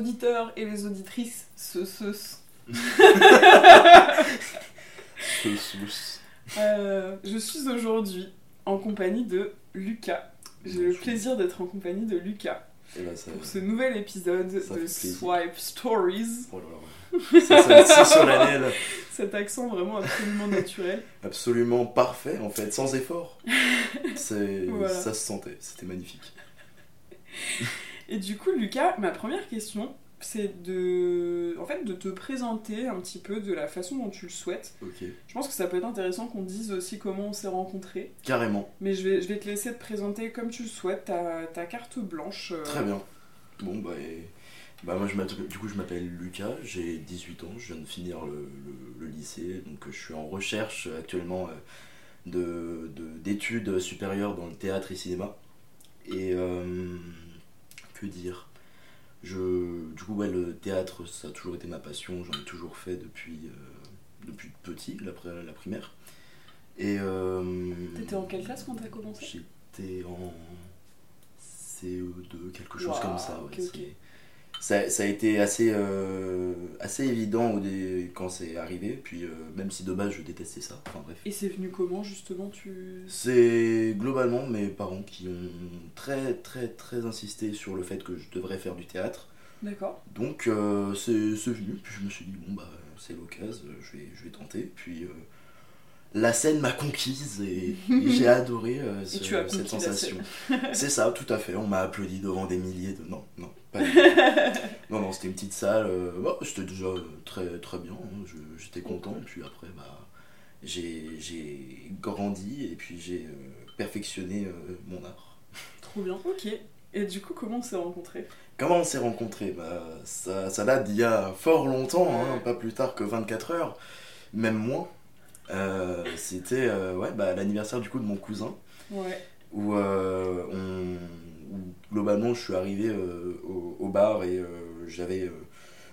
Auditeurs et les auditrices. Ce, ce, ce. Sauce. Euh, je suis aujourd'hui en compagnie de Lucas. J'ai le plaisir d'être en compagnie de Lucas là, ça. pour ce nouvel épisode Ça de. Swipe Stories. Oh là là. Ça, ça, c'est solennel. Cet accent vraiment absolument naturel. Absolument parfait, en fait, sans effort. Voilà. Ça se sentait, c'était magnifique. Et du coup, Lucas, ma première question, c'est de, en fait, de te présenter un petit peu de la façon dont tu le souhaites. Ok. Je pense que ça peut être intéressant qu'on dise aussi comment on s'est rencontrés. Carrément. Mais je vais, je vais te laisser te présenter comme tu le souhaites, ta, ta carte blanche. euh, Très bien. Bon, bah, et- bah moi, je m'appelle- du coup, je m'appelle Lucas, j'ai 18 ans, je viens de finir le, le- le lycée, donc euh, je suis en recherche actuellement euh, de, de- d'études supérieures dans le théâtre et cinéma. Et euh, que dire je, Du coup, ouais, le théâtre, ça a toujours été ma passion, j'en ai toujours fait depuis, euh, depuis petit, la, la primaire. Et. euh, T'étais en quelle classe quand t'as commencé? J'étais en CE2, quelque chose comme ça. ouais. Ça, ça a été assez, euh, assez évident au dé- quand c'est arrivé, puis euh, même si de base je détestais ça. Enfin bref. Et c'est venu comment justement tu... C'est globalement mes parents qui ont très très très insisté sur le fait que je devrais faire du théâtre. D'accord. Donc euh, c'est c'est venu, puis je me suis dit, bon bah c'est l'occasion, je vais, je vais tenter. Puis euh, la scène m'a conquise et, et j'ai adoré euh, ce- cette sensation. c'est ça, tout à fait. On m'a applaudi devant des milliers de. Non, non, pas. Non, non, c'était une petite salle. euh, bon, c'était déjà euh, très, très bien. hein, je- J'étais content. Puis après, bah, j'ai grandi et puis j'ai euh, perfectionné mon art. Trop bien. Ok. Et du coup, comment on s'est rencontrés? Comment on s'est rencontrés? Bah, ça, ça date d'il y a fort longtemps, hein, pas plus tard que 24 heures, même moins. Euh, C'était euh, ouais, bah, l'anniversaire du coup de mon cousin, Ouais. où, euh, on, où globalement je suis arrivé au, au bar et j'avais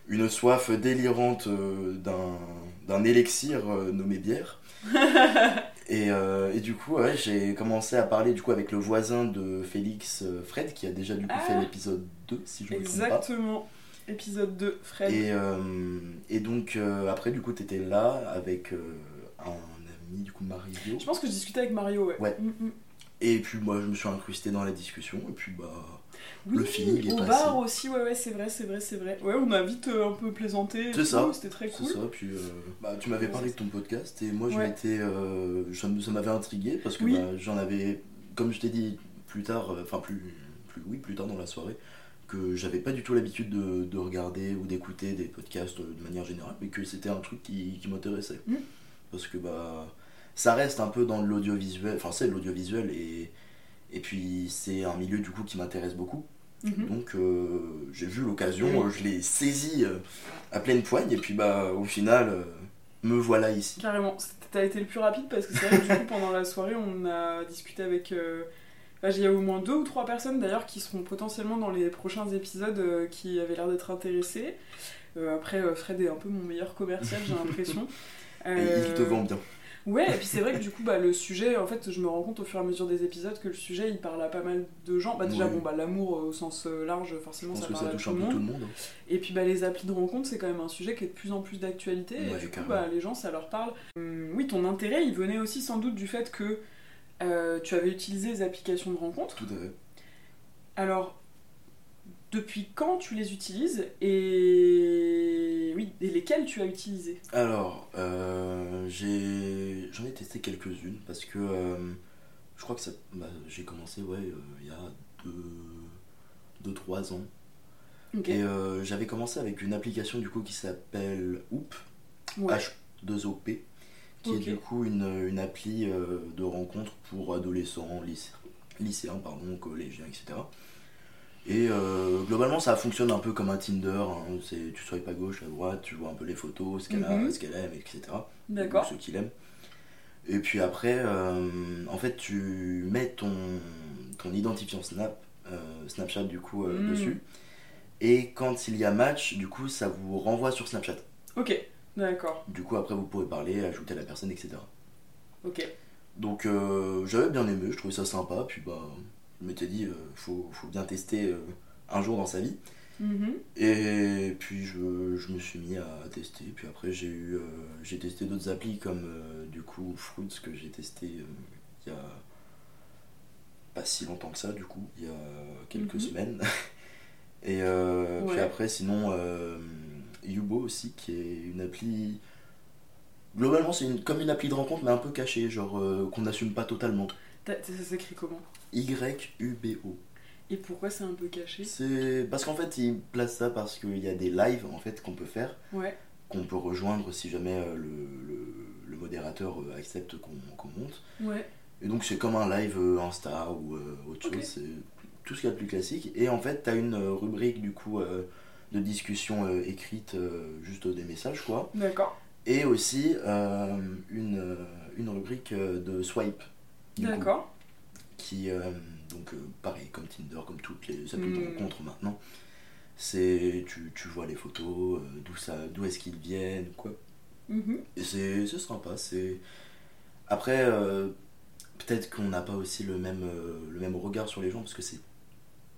une soif délirante d'un d'un élixir nommé bière. Et, et du coup, ouais, j'ai commencé à parler du coup avec le voisin de Félix, Fred, qui a déjà du coup Ah. fait l'épisode 2, si je me trompe pas. Exactement. Épisode 2, Fred. Et, et donc après, du coup, t'étais là avec euh, un ami, du coup Mario. Je pense que je discutais avec Mario, ouais. Ouais. Mm, mm. Et puis moi, je me suis incrusté dans la discussion. Et puis bah, Oui, Le feeling est au passé. bar aussi, ouais, ouais, c'est vrai, c'est vrai, c'est vrai. Ouais, on a vite euh, un peu plaisanté. C'est ça. C'était très c'est cool. ça. Puis euh, bah, tu m'avais parlé de ton podcast et moi, je Ouais. m'étais, euh, ça m'avait intrigué parce que Oui. bah, j'en avais, comme je t'ai dit plus tard, enfin plus, plus, oui, plus tard dans la soirée, que j'avais pas du tout l'habitude de, de regarder ou d'écouter des podcasts de manière générale, mais que c'était un truc qui, qui m'intéressait. Mm. Parce que bah, ça reste un peu dans l'audiovisuel, enfin c'est de l'audiovisuel et, et puis c'est un milieu du coup qui m'intéresse beaucoup. Mhm. Donc euh, j'ai vu l'occasion, euh, je l'ai saisi euh, à pleine poigne et puis bah au final euh, me voilà ici. Carrément. T'as été le plus rapide parce que c'est vrai que du coup, pendant la soirée, on a discuté avec. Il y a au moins deux ou trois personnes d'ailleurs qui seront potentiellement dans les prochains épisodes euh, qui avaient l'air d'être intéressées. Euh, après, euh, Fred est un peu mon meilleur commercial, j'ai l'impression. Et il te Euh, vend bien. Ouais, et puis c'est vrai que du coup, bah, le sujet, en fait, je me rends compte au fur et à mesure des épisodes que le sujet, il parle à pas mal de gens. Bah, déjà, bon, bah, l'amour euh, au sens euh, large, Je forcément, pense ça parle ça à tout le monde. tout le monde. hein. Et puis bah, les applis de rencontre, c'est quand même un sujet qui est de plus en plus d'actualité. et Ouais, du coup, bah, les gens, ça leur parle. Hum, oui, ton intérêt, il venait aussi sans doute du fait que euh, tu avais utilisé les applications de rencontre. Tout à fait. Alors, depuis quand tu les utilises et oui, et lesquelles tu as utilisées Alors, euh, j'ai j'en ai testé quelques-unes parce que euh, je crois que ça- bah, j'ai commencé ouais, euh, il y a 2-3 ans. Et j'avais commencé avec une application du coup qui s'appelle Hoop, Ouais. H2OP, qui est du coup une, une appli de rencontre pour adolescents, lycé- lycéens, pardon, collégiens, etc. Et euh, globalement, ça fonctionne un peu comme un Tinder. hein. C'est, tu swipes à gauche, à droite, tu vois un peu les photos, ce qu'elle a, Mhm. ce qu'elle aime, etc. D'accord. Ce qu'il aime. Et puis après, euh, en fait, tu mets ton, ton identifiant Snap, euh, Snapchat du coup Mhm. dessus. Et quand il y a match, du coup, ça vous renvoie sur Snapchat. Ok, d'accord. Du coup, après, vous pourrez parler, ajouter la personne, etc. Ok. Donc, j'avais bien aimé, je trouvais ça sympa. Puis, bah, je m'étais dit, euh, faut, faut bien tester euh, un jour dans sa vie. Mhm. Et puis, je, je me suis mis à tester. Puis après, j'ai eu, euh, j'ai testé d'autres applis comme, euh, du coup, Fruits que j'ai testé euh, il y a pas si longtemps que ça, du coup, il y a quelques Mhm. semaines. Et puis après, sinon, Yubo aussi, qui est une appli. Globalement, c'est une- comme une appli de rencontre, mais un peu cachée, genre qu'on n'assume pas totalement. Ça s'écrit comment? Y-U-B-O. Et pourquoi c'est un peu caché? C'est parce qu'en fait, ils placent ça parce qu'il y a des lives en fait qu'on peut faire, Ouais. qu'on peut rejoindre si jamais euh, le, le- le modérateur euh, accepte qu'on qu'on monte. Ouais. Et donc c'est comme un live euh, Insta ou autre chose, c'est tout ce qu'il y a de plus classique. Et en fait, tu as une rubrique du coup de discussion écrite, juste des messages quoi. D'accord. Et aussi euh, une, une rubrique de swipe. D'accord. Qui, euh, donc euh, pareil, comme Tinder, comme toutes les applis de Hmm. rencontre maintenant. C'est, tu, tu vois les photos, euh, d'où ça, d'où est-ce qu'ils viennent, quoi. Mhm. Et c'est c'est sympa. C'est... Après, peut-être qu'on n'a pas aussi le même, le même regard sur les gens, parce que c'est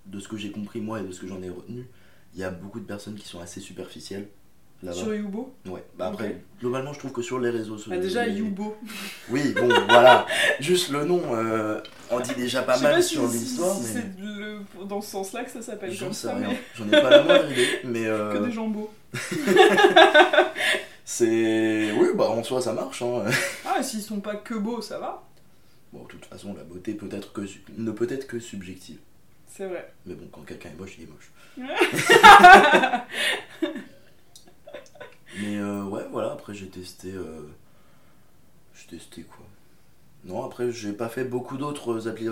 de ce que j'ai compris moi et de ce que j'en ai retenu, il y a beaucoup de personnes qui sont assez superficielles. Sur Yubo Ouais. Bah après, globalement, je trouve que sur les réseaux sociaux. Bah déjà les- Yubo. Oui, bon, voilà. Juste le nom, euh, on dit déjà pas mal sur si- l'histoire, si mais c'est le- dans ce sens-là que ça s'appelle j'en comme sais ça, rien. mais J'en ai pas la moindre idée, mais que euh, des jambos. c'est. Oui, bah en soi ça marche. Hein. Ah, s'ils sont pas que beaux, ça va. Bon, de toute façon, la beauté peut être que, ne peut être que subjective. C'est vrai. Mais bon, quand quelqu'un est moche, il est moche. Mais euh, ouais, voilà, après j'ai testé. euh, J'ai testé quoi Non, après j'ai pas fait beaucoup d'autres appli-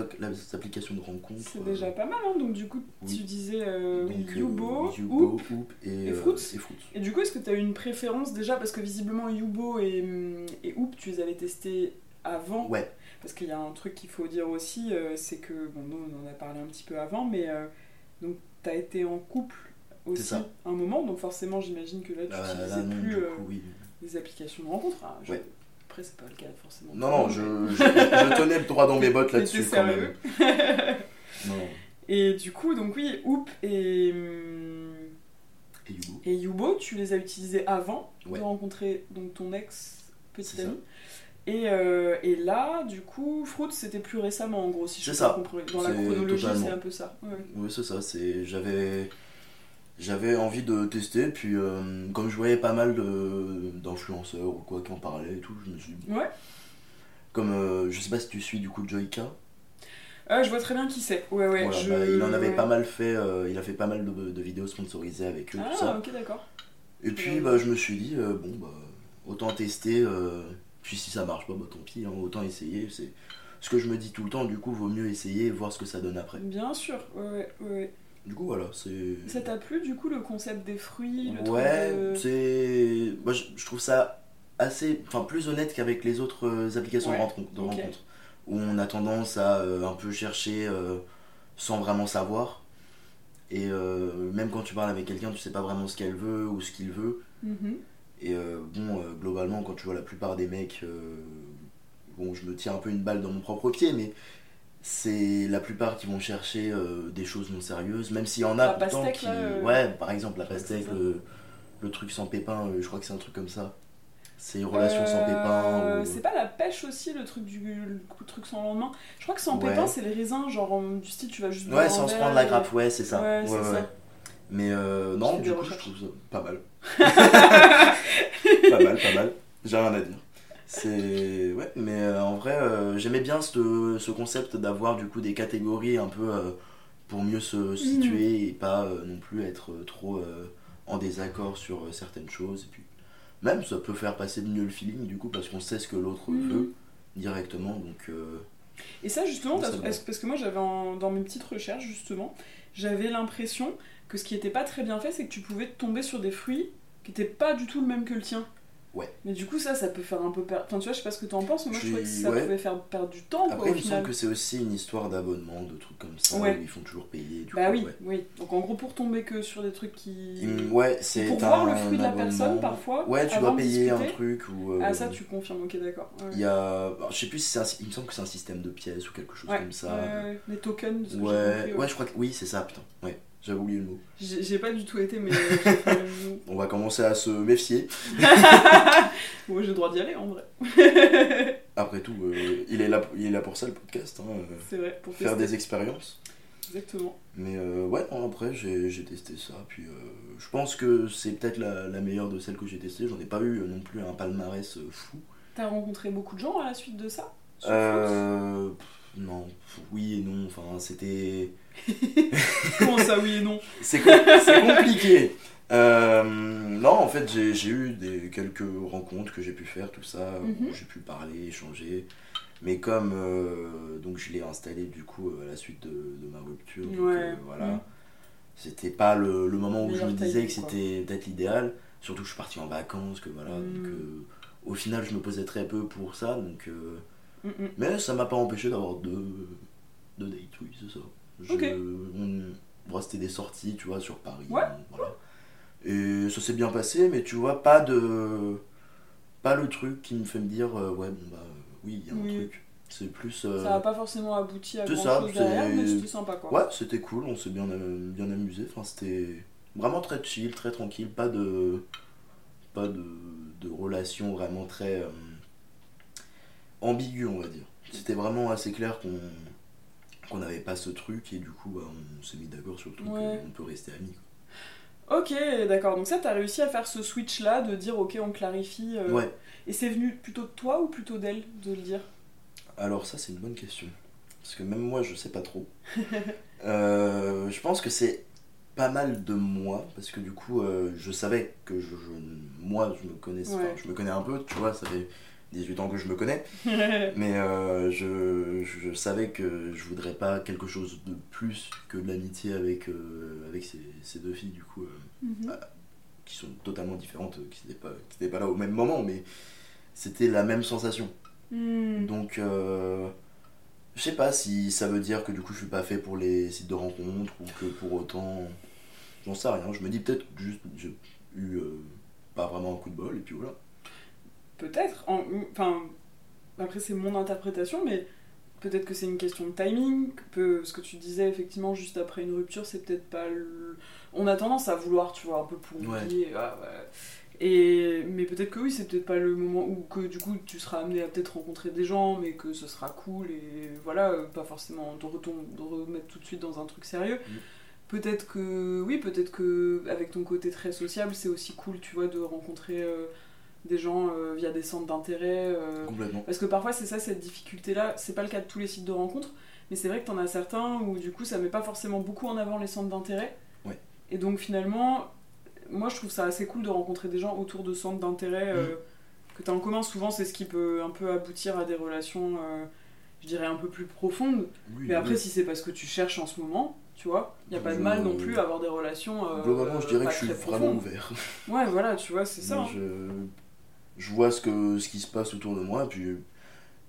applications de rencontres. C'est déjà pas mal, hein. Donc du coup, Oui. tu disais euh, Donc, euh, Yubo, Yubo, Oop. Oop et, et euh, Fruits. et Fruits. Et du coup, est-ce que tu as eu une préférence déjà? Parce que visiblement, Yubo et, hum, et Oop, tu les avais testés avant. Ouais, Parce qu'il y a un truc qu'il faut dire aussi, euh, c'est que, bon, nous on en a parlé un petit peu avant, mais euh, donc tu as été en couple aussi ça. un moment, donc forcément j'imagine que là tu Bah, n'utilisais non, plus du euh, coup, oui. des applications de rencontre. Ah, je- Ouais. Après, c'est pas le cas forcément. Non, non, je, je, je tenais droit dans mes bottes là-dessus quand même. Non. Et du coup, donc oui, Oop et, Et Yubo et Yubo, tu les as utilisés avant Ouais. de rencontrer donc, ton ex petit ami. Et, euh, et là, du coup, Fruits, c'était plus récemment en gros, si je comprendre. Dans la chronologie, c'est un peu ça. Ouais. Oui, c'est ça. J'avais j'avais envie de tester, puis euh, comme je voyais pas mal d'influenceurs ou quoi qui en parlaient et tout, je me suis dit, Ouais. comme euh, je sais pas si tu suis du coup Joyka, Ah, je vois très bien qui c'est. Ouais, ouais. voilà, je... bah, il en avait pas mal fait, euh, il a fait pas mal de, de vidéos sponsorisées avec eux, tout Ah, ça. ok, d'accord. Et puis bah je me suis dit euh, bon bah autant tester, euh, puis si ça marche pas, bah tant pis, hein, autant essayer. C'est ce que je me dis tout le temps. Du coup, vaut mieux essayer et voir ce que ça donne après. Bien sûr, ouais, ouais, ouais. Du coup voilà, c'est Ça t'a plu du coup le concept des fruits le Ouais, de- c'est. Moi, je, je trouve ça assez. Enfin, plus honnête qu'avec les autres euh, applications Ouais, de rencontre, de ok. rencontre, Où on a tendance à euh, un peu chercher euh, sans vraiment savoir. Et euh, même quand tu parles avec quelqu'un, tu sais pas vraiment ce qu'elle veut ou ce qu'il veut. Mhm. Et bon, globalement, quand tu vois la plupart des mecs. bon, je me tire un peu une balle dans mon propre pied, mais. C'est la plupart qui vont chercher euh, des choses non sérieuses, même s'il y en a La pourtant pastèque, qui. là, euh, Ouais, par exemple, la pastèque, le, le truc sans pépin, euh, je crois que c'est un truc comme ça. C'est relation sans pépin. ou- C'est pas la pêche aussi le truc du le truc sans lendemain? Je crois que sans Ouais. pépin c'est les raisins genre en- du style tu vas juste Ouais, sans se prendre la grappe, ouais, c'est ça. Ouais, ça. Mais euh, non, du coup, je trouve ça pas mal. pas mal, pas mal. J'ai rien à dire. C'est. Ouais, mais euh, en vrai, euh, j'aimais bien ce, ce concept d'avoir du coup des catégories un peu euh, pour mieux se situer et pas non plus être trop en désaccord sur certaines choses. Et puis, même ça peut faire passer mieux le feeling du coup parce qu'on sait ce que l'autre Mhm. veut directement. Donc, Et ça, justement, parce que moi, j'avais dans mes petites recherches, justement, j'avais l'impression que ce qui était pas très bien fait, c'est que tu pouvais tomber sur des fruits qui étaient pas du tout le même que le tien. Ouais. Mais du coup, ça, ça peut faire un peu perdre. Enfin, tu vois, je sais pas ce que t'en penses, mais moi, je, Je trouvais que ça ouais. pouvait faire perdre du temps, quoi, Après, au il me semble que c'est aussi une histoire d'abonnement, de trucs comme ça, Ouais. où ils font toujours payer. Du Bah coup, oui, ouais. oui. Donc, en gros, pour tomber que sur des trucs qui. Il- Ouais, c'est Pour voir le fruit de la personne, parfois. Ouais, tu dois payer un truc ou. euh, Ah, ça, tu confirmes, ok, d'accord. Il y a. alors, je sais plus si c'est un... Il me semble que c'est un système de pièces ou quelque chose comme ça. les tokens, Ouais, ouais, je crois que. Oui, c'est ça, putain. Ouais, j'avais oublié le mot. J'ai pas du tout été, mais. le- On va commencer à se méfier. Bon, j'ai le droit d'y aller en vrai. Après tout, euh, il, est là, il est là pour ça le podcast, hein, euh, C'est vrai, pour faire tester. des expériences. Exactement. Mais euh, ouais, non, après j'ai testé ça. Puis euh, je pense que c'est peut-être la, la meilleure de celles que j'ai testées. J'en ai pas eu euh, non plus un palmarès euh, fou. T'as rencontré beaucoup de gens à la suite de ça? Euh, pff, non, oui et non. Enfin, c'était. Comment ça, oui et non C'est com- c'est compliqué. Euh, non, en fait, j'ai eu des, quelques rencontres que j'ai pu faire, tout ça, où Mhm. j'ai pu parler, échanger. Mais comme euh, donc je l'ai installé du coup euh, à la suite de, de ma rupture, donc, euh, voilà, Mhm. c'était pas le, le moment où je me disais que c'était peut-être l'idéal. Surtout que je suis parti en vacances, que voilà, Mhm. donc euh, au final je me posais très peu pour ça, donc. euh, Mm, mm. mais ça m'a pas empêché d'avoir deux, deux dates, oui, c'est ça. Je- Ok. on- bon, c'était des sorties, tu vois, sur Paris. Ouais. voilà. Et ça s'est bien passé, mais tu vois, pas de. Pas le truc qui me fait me dire, euh, ouais, bon bah oui, il y a un Oui. truc. C'est plus. euh, Ça a pas forcément abouti à grand ça, chose derrière, mais c'était sympa quoi. Ouais, c'était cool, on s'est bien, euh, bien amusé. Enfin, c'était vraiment très chill, très tranquille, pas de. Pas de, de relation vraiment très. euh, ambiguë, on va dire. C'était vraiment assez clair qu'on qu'on n'avait pas ce truc et du coup bah, on s'est mis d'accord sur le truc Ouais. qu'on peut rester amis. quoi. Ok, d'accord. Donc ça, t'as réussi à faire ce switch là, de dire ok, on clarifie. euh, Ouais, Et c'est venu plutôt de toi ou plutôt d'elle de le dire? Alors ça c'est une bonne question. Parce que même moi je sais pas trop. Euh, je pense que c'est pas mal de moi parce que du coup euh, je savais que je, je- moi je me connaissais, Ouais. je me connais un peu, tu vois, ça fait 18 ans que je me connais, mais euh, je, je savais que je voudrais pas quelque chose de plus que de l'amitié avec, euh, avec ces, ces deux filles du coup euh, Mhm. qui sont totalement différentes, qui n'étaient pas, qui pas là au même moment, mais c'était la même sensation. Hmm. Donc, je sais pas si ça veut dire que du coup je suis pas fait pour les sites de rencontres ou que pour autant. J'en sais rien. Je me dis peut-être que juste j'ai eu pas vraiment un coup de bol et puis voilà. Peut-être. en- Enfin, après c'est mon interprétation, mais peut-être que c'est une question de timing. que peu- ce que tu disais effectivement juste après une rupture, c'est peut-être pas le. On a tendance à vouloir, tu vois, un peu pour Ouais. ah, ouais. Et mais peut-être que oui, c'est peut-être pas le moment où que du coup tu seras amené à peut-être rencontrer des gens, mais que ce sera cool et voilà, pas forcément de remettre tout de suite dans un truc sérieux. Mm. Peut-être que oui, peut-être que avec ton côté très sociable, c'est aussi cool, tu vois, de rencontrer euh, des gens euh, via des centres d'intérêt. euh, Complètement. parce que parfois, c'est ça, cette difficulté-là. C'est pas le cas de tous les sites de rencontres, mais c'est vrai que t'en as certains où, du coup, ça met pas forcément beaucoup en avant les centres d'intérêt. Ouais. Et donc, finalement, moi, je trouve ça assez cool de rencontrer des gens autour de centres d'intérêt euh, que t'as en commun. Souvent, c'est ce qui peut un peu aboutir à des relations, je dirais, un peu plus profondes. Oui, Mais après, oui. si c'est parce que tu cherches en ce moment, tu vois, y a pas de mal non plus à avoir des relations. euh, Globalement, je dirais pas que je suis vraiment ouvert. Ouais, voilà, tu vois, c'est ça. Hein. je, je vois ce, que, ce qui se passe autour de moi, puis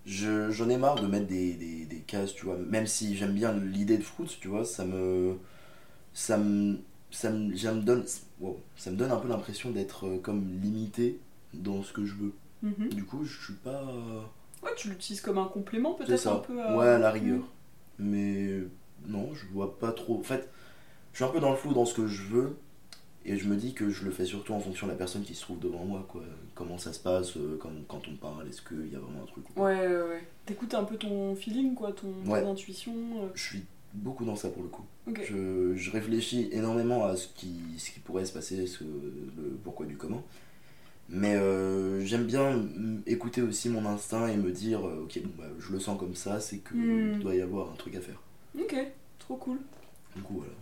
je, j'en ai marre de mettre des, des, des cases, tu vois. Même si j'aime bien l'idée de Fruits, tu vois, ça me. Ça me. Ça me, ça me donne, wow, ça me donne un peu l'impression d'être euh, comme limité dans ce que je veux. Mhm. Du coup, je suis pas. Ouais, tu l'utilises comme un complément peut-être un peu à... Ouais, à la rigueur. Mais non, je vois pas trop. En fait, je suis un peu dans le flou dans ce que je veux. Et je me dis que je le fais surtout en fonction de la personne qui se trouve devant moi, quoi. Comment ça se passe, euh, quand, quand on parle, est-ce qu'il y a vraiment un truc ou. Ouais, ouais, ouais. T'écoutes un peu ton feeling, quoi, ton, intuition. euh. Je suis beaucoup dans ça pour le coup. Je, je réfléchis énormément à ce qui, ce qui pourrait se passer, ce, le pourquoi du comment. Mais euh, j'aime bien écouter aussi mon instinct et me dire, ok, bon, bah, je le sens comme ça, c'est que Hmm. il doit y avoir un truc à faire. Ok, trop cool. Du coup, voilà.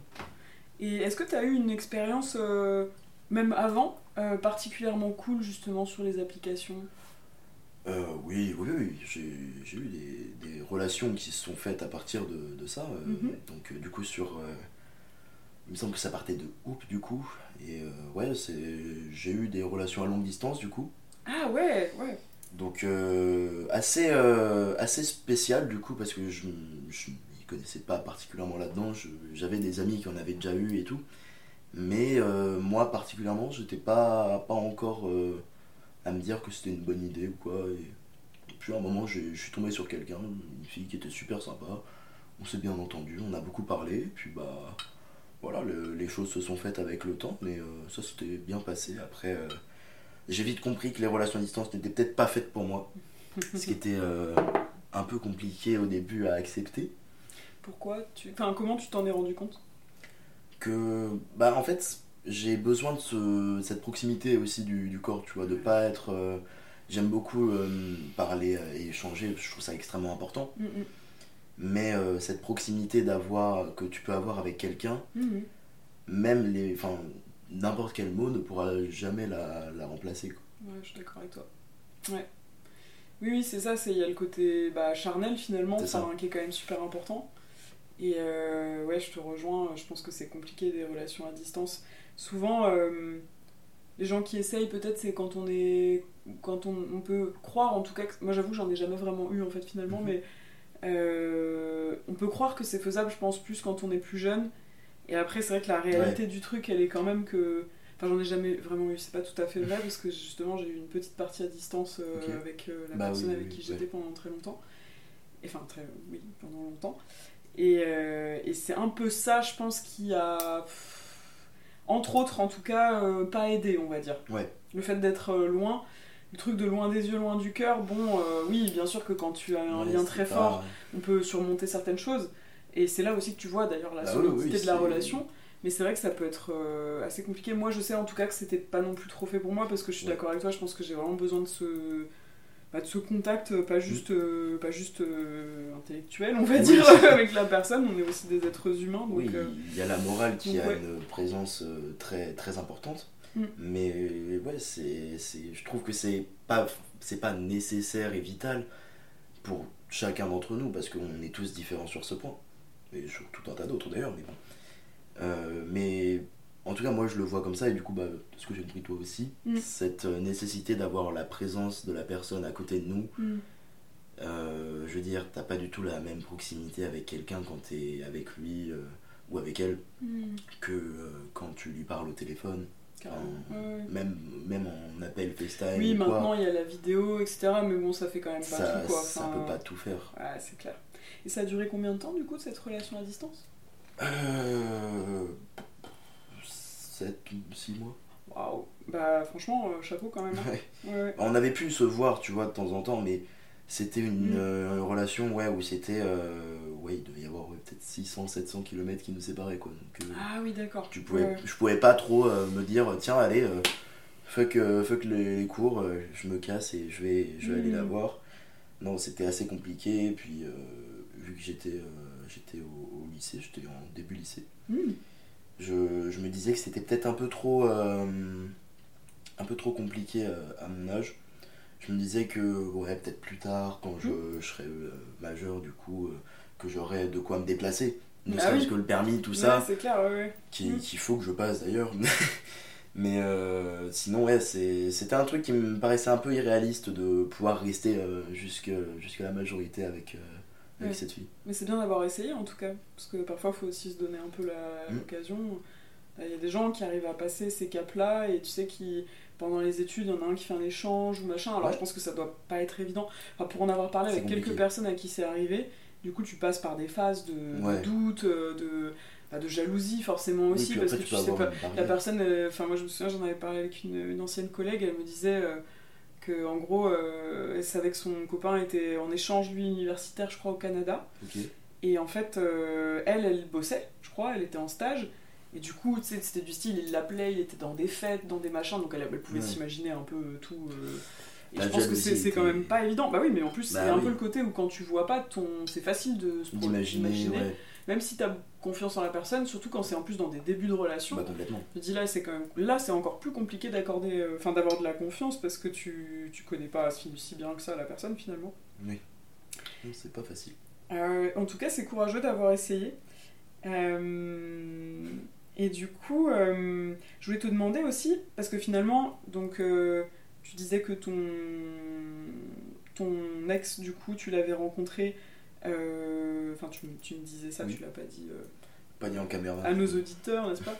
Et est-ce que t'as eu une expérience, euh, même avant, euh, particulièrement cool justement sur les applications? Euh, oui, oui, oui, j'ai eu des, des relations qui se sont faites à partir de, de ça. euh, Mhm. Donc, du coup, sur. il me semble que ça partait de Hoop, du coup. Et ouais, j'ai eu des relations à longue distance, du coup. Ah ouais, ouais. Donc, assez, assez spécial, du coup, parce que je connaissais pas particulièrement là-dedans. J'avais des amis qui en avaient déjà eu et tout. Mais euh, moi, particulièrement, j'étais pas, pas encore euh, à me dire que c'était une bonne idée ou quoi. Et puis à un moment, je suis tombé sur quelqu'un, une fille qui était super sympa. On s'est bien entendu, on a beaucoup parlé. Et puis bah voilà, le- les choses se sont faites avec le temps, mais euh, ça s'était bien passé. Après, j'ai vite compris que les relations à distance n'étaient peut-être pas faites pour moi. ce qui était un peu compliqué au début à accepter. Pourquoi tu... Enfin, comment tu t'en es rendu compte? Que bah en fait j'ai besoin de ce, cette proximité aussi du, du corps tu vois de pas être euh, j'aime beaucoup euh, parler et échanger je trouve ça extrêmement important Mm, mm. mais euh, cette proximité d'avoir que tu peux avoir avec quelqu'un Mhm. même les enfin n'importe quel mot ne pourra jamais la, la remplacer quoi. Ouais, je suis d'accord avec toi. Ouais. Oui, oui, c'est ça, c'est il y a le côté bah, charnel finalement, ça. enfin, qui est quand même super important. Et euh, ouais, je te rejoins, je pense que c'est compliqué des relations à distance. Souvent, euh, les gens qui essayent, peut-être, c'est quand on est. Quand on, on peut croire, en tout cas, que- moi j'avoue, j'en ai jamais vraiment eu en fait finalement, Mhm. mais euh, on peut croire que c'est faisable, je pense, plus quand on est plus jeune. Et après, c'est vrai que la réalité du truc, elle est quand même que. Enfin, j'en ai jamais vraiment eu, c'est pas tout à fait vrai, parce que justement, j'ai eu une petite partie à distance avec la Bah personne oui, avec oui, qui ouais. j'étais pendant très longtemps. Et, Enfin, très, oui, pendant longtemps. Et, euh, et c'est un peu ça, je pense, qui a, entre autres, en tout cas, euh, pas aidé, on va dire. ouais Le fait d'être euh, loin, le truc de loin des yeux, loin du cœur, bon, euh, oui, bien sûr que quand tu as un Ouais, lien très pas- fort, on peut surmonter certaines choses. Et c'est là aussi que tu vois d'ailleurs la Bah solidité oui, de la relation. Mais c'est vrai que ça peut être assez compliqué. Moi, je sais en tout cas que c'était pas non plus trop fait pour moi parce que je suis Ouais. d'accord avec toi. Je pense que j'ai vraiment besoin de ce, bah, de ce contact, euh, pas juste, euh, pas juste euh, intellectuel, on va Oui, dire, avec la personne. On est aussi des êtres humains. Donc, oui, il y a la morale qui donc, a ouais. une présence très, très importante. Mm. Mais ouais, c'est, c'est, je trouve que c'est pas, c'est pas nécessaire et vital pour chacun d'entre nous parce qu'on est tous différents sur ce point. Et sur tout un tas d'autres d'ailleurs, mais bon. Mais en tout cas, moi je le vois comme ça et du coup, bah, ce que j'ai compris toi aussi, Mm. cette euh, nécessité d'avoir la présence de la personne à côté de nous. hmm. Euh, je veux dire, t'as pas du tout la même proximité avec quelqu'un quand t'es avec lui euh, ou avec elle Hmm, que euh, quand tu lui parles au téléphone, en- Ouais, même, même en appel FaceTime. Oui, ou maintenant il y a la vidéo, etc. Mais bon, ça fait quand même pas ça, tout quoi. ça Enfin, peut pas tout faire. Ouais, c'est clair. Et ça a duré combien de temps du coup cette relation à distance? Euh, 7 ou 6 mois. Waouh Bah franchement, euh, chapeau quand même. hein. Ouais. Ouais, ouais. On avait pu se voir, tu vois, de temps en temps, mais c'était une, Mm. euh, relation ouais, où c'était. euh, ouais, il devait y avoir ouais, peut-être 600-700 km qui nous séparaient, quoi. Donc, euh, Ah oui, d'accord. tu pouvais, Ouais. je pouvais pas trop euh, me dire, tiens, allez, euh, fuck, euh, fuck les, les cours, euh, je me casse et je vais, je vais aller Mm. la voir. Non, c'était assez compliqué, et puis euh, vu que j'étais euh, j'étais au, au lycée, j'étais en début lycée, Hmm. Je, je me disais que c'était peut-être un peu trop euh, un peu trop compliqué euh, à mon âge. Je me disais que ouais peut-être plus tard quand je, je serai euh, majeur du coup que j'aurai de quoi me déplacer. Ne Ah serait-ce oui. que le permis, tout ça, c'est clair, ouais, ouais. qui- Mm. qu'il faut que je passe d'ailleurs. Mais euh, sinon ouais c'était un truc qui me paraissait un peu irréaliste de pouvoir rester euh, jusque jusqu'à la majorité avec, euh, avec cette fille. Mais c'est bien d'avoir essayé en tout cas, parce que parfois il faut aussi se donner un peu Mm. l'occasion. Il y a des gens qui arrivent à passer ces caps-là et tu sais qui pendant les études, il y en a un qui fait un échange ou machin. Alors Ouais. je pense que ça doit pas être évident. Enfin, pour en avoir parlé avec quelques personnes à qui c'est arrivé, du coup tu passes par des phases de, de Ouais. doute, euh, de, bah, de jalousie forcément aussi, Oui, parce après, que tu sais pas, la personne, euh, enfin moi je me souviens, j'en avais parlé avec une, une ancienne collègue, elle me disait euh, que en gros, euh, elle savait que son copain était en échange lui universitaire, je crois au Canada, et en fait, euh, elle, elle bossait, je crois, elle était en stage, et du coup, tu sais, c'était du style, il l'appelait, il était dans des fêtes, dans des machins, donc elle, elle pouvait Ouais. s'imaginer un peu tout. euh, Et La je pense que c'est quand même pas évident. Bah oui, mais en plus, Bah c'est un peu le côté où quand tu vois pas, ton... c'est facile de se d'imaginer. ouais, Même si t'as confiance en la personne, surtout quand c'est en plus dans des débuts de relation. bah complètement. Je dis là, c'est quand même là, c'est encore plus compliqué d'accorder, euh, enfin d'avoir de la confiance parce que tu, tu connais pas si, si bien que ça la personne finalement. Non, C'est pas facile. Euh, en tout cas, c'est courageux d'avoir essayé. Euh, et du coup, je voulais te demander aussi, parce que finalement, donc, tu disais que ton, ton ex, du coup, tu l'avais rencontré. Enfin, tu, tu me disais ça, Oui. tu l'as pas dit euh, Pas dit en caméra. à nos auditeurs, n'est-ce pas?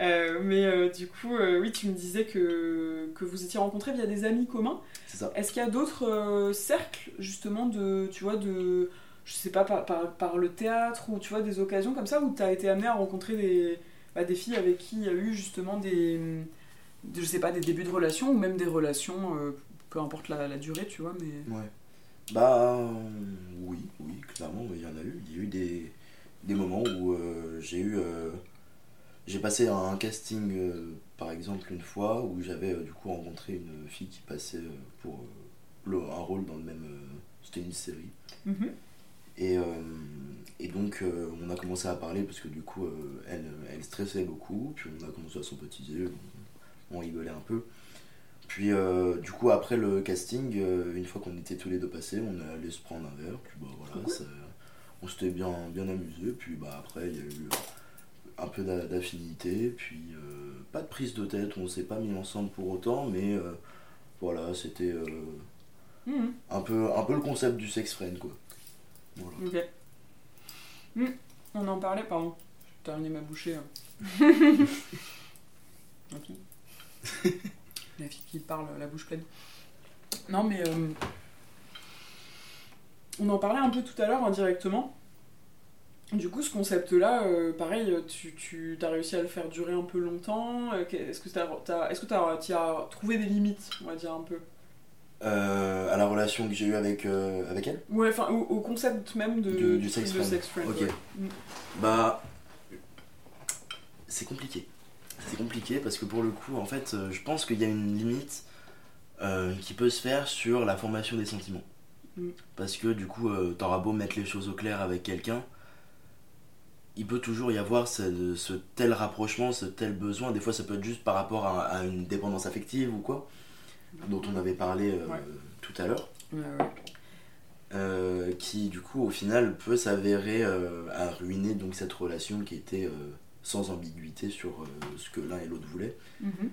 Euh, Mais euh, du coup, oui, tu me disais que, que vous étiez rencontrés via des amis communs. C'est ça. Est-ce qu'il y a d'autres cercles, justement, de, tu vois, de, je sais pas, par, par, par le théâtre ou, tu vois, des occasions comme ça où tu as été amené à rencontrer des, bah, des filles avec qui il y a eu, justement, des, je sais pas, des débuts de relations ou même des relations, peu importe la, la durée, tu vois, mais... Ouais. Bah euh, oui, oui, clairement, il y en a eu. Il y a eu des, des moments où euh, j'ai eu. euh, j'ai passé un casting, euh, par exemple, une fois, où j'avais du coup rencontré une fille qui passait pour le- un rôle dans le même. C'était une série. Mhm. Et, euh, et donc, euh, on a commencé à parler parce que du coup, euh, elle, elle stressait beaucoup. Puis on a commencé à sympathiser, on, on rigolait un peu. Puis, euh, du coup, après le casting, euh, une fois qu'on était tous les deux passés, on est allé se prendre un verre. Puis, bah voilà, ça- on s'était bien, bien amusé. Puis, bah après, il y a eu un peu d'a- d'affinité. Puis, euh, pas de prise de tête, on s'est pas mis ensemble pour autant. Mais euh, voilà, c'était euh, Mhm. un, peu, un peu le concept du sex friend, quoi. Voilà. Ok. Hmm, On en parlait, pardon. J'ai terminé ma bouchée. hein. Ok. La fille qui parle, la bouche pleine. Non, mais. euh, on en parlait un peu tout à l'heure indirectement. Du coup, ce concept-là, euh, pareil, tu, tu as réussi à le faire durer un peu longtemps. Euh, Est-ce que tu as, as trouvé des limites, on va dire un peu? Euh, à la relation que j'ai eue avec, euh, avec elle? Ouais, enfin, au, au concept même de, Du- sex de friend. sex friend. Ok. ouais. Mm. Bah, c'est compliqué. C'est compliqué parce que pour le coup, en fait, euh, je pense qu'il y a une limite euh, qui peut se faire sur la formation des sentiments. Mm. Parce que du coup, euh, t'auras beau mettre les choses au clair avec quelqu'un, il peut toujours y avoir ce, ce tel rapprochement, ce tel besoin. Des fois, ça peut être juste par rapport à, à une dépendance affective ou quoi, dont on avait parlé euh, Ouais. tout à l'heure. Ouais, ouais. euh, qui du coup au final peut s'avérer euh, à ruiner donc cette relation qui était euh, sans ambiguïté sur euh, ce que l'un et l'autre voulaient. Mhm.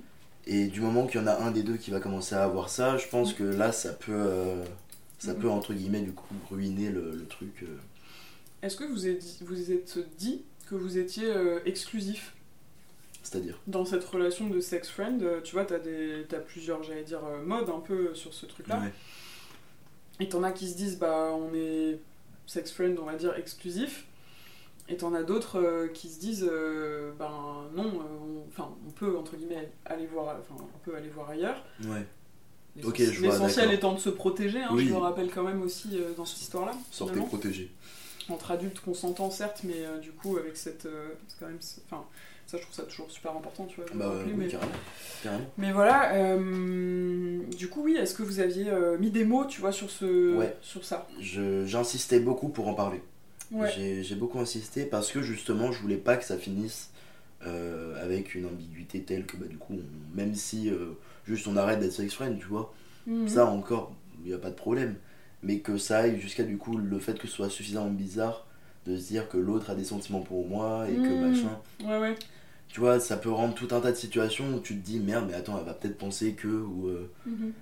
Et du moment qu'il y en a un des deux qui va commencer à avoir ça, je pense que là ça peut, euh, ça Mhm. peut entre guillemets du coup ruiner le, le truc. euh. Est-ce que vous êtes, vous êtes dit que vous étiez exclusif? C'est-à-dire? Dans cette relation de sex friend Tu vois, t'as des, t'as plusieurs, j'allais dire, modes un peu sur ce truc-là. Ouais. Et t'en as qui se disent, bah, on est sex friend, on va dire, exclusif. Et t'en as d'autres euh, qui se disent, euh, ben non, euh, on, enfin, on peut, entre guillemets, aller voir, enfin, on peut aller voir ailleurs. Ouais. L'essentiel étant de se protéger, hein, Oui. je le rappelle quand même aussi euh, dans cette histoire-là. Sortez protégé. entre adultes consentants certes mais du coup avec cette quand même enfin ça je trouve ça toujours super important tu vois Bah oui, mais... carrément. carrément. mais voilà du coup oui est-ce que vous aviez mis des mots tu vois sur ce Ouais. sur ça? J'insistais beaucoup pour en parler. Ouais J'ai beaucoup insisté parce que justement je voulais pas que ça finisse euh, avec une ambiguïté telle que bah, du coup on- même si euh, juste on arrête d'être sex friend tu vois Mhm. ça encore il n'y a pas de problème mais que ça aille jusqu'à du coup le fait que ce soit suffisamment bizarre de se dire que l'autre a des sentiments pour moi et que Mhm. machin ouais ouais tu vois ça peut rendre tout un tas de situations où tu te dis merde mais attends elle va peut-être penser que ou euh, Mhm.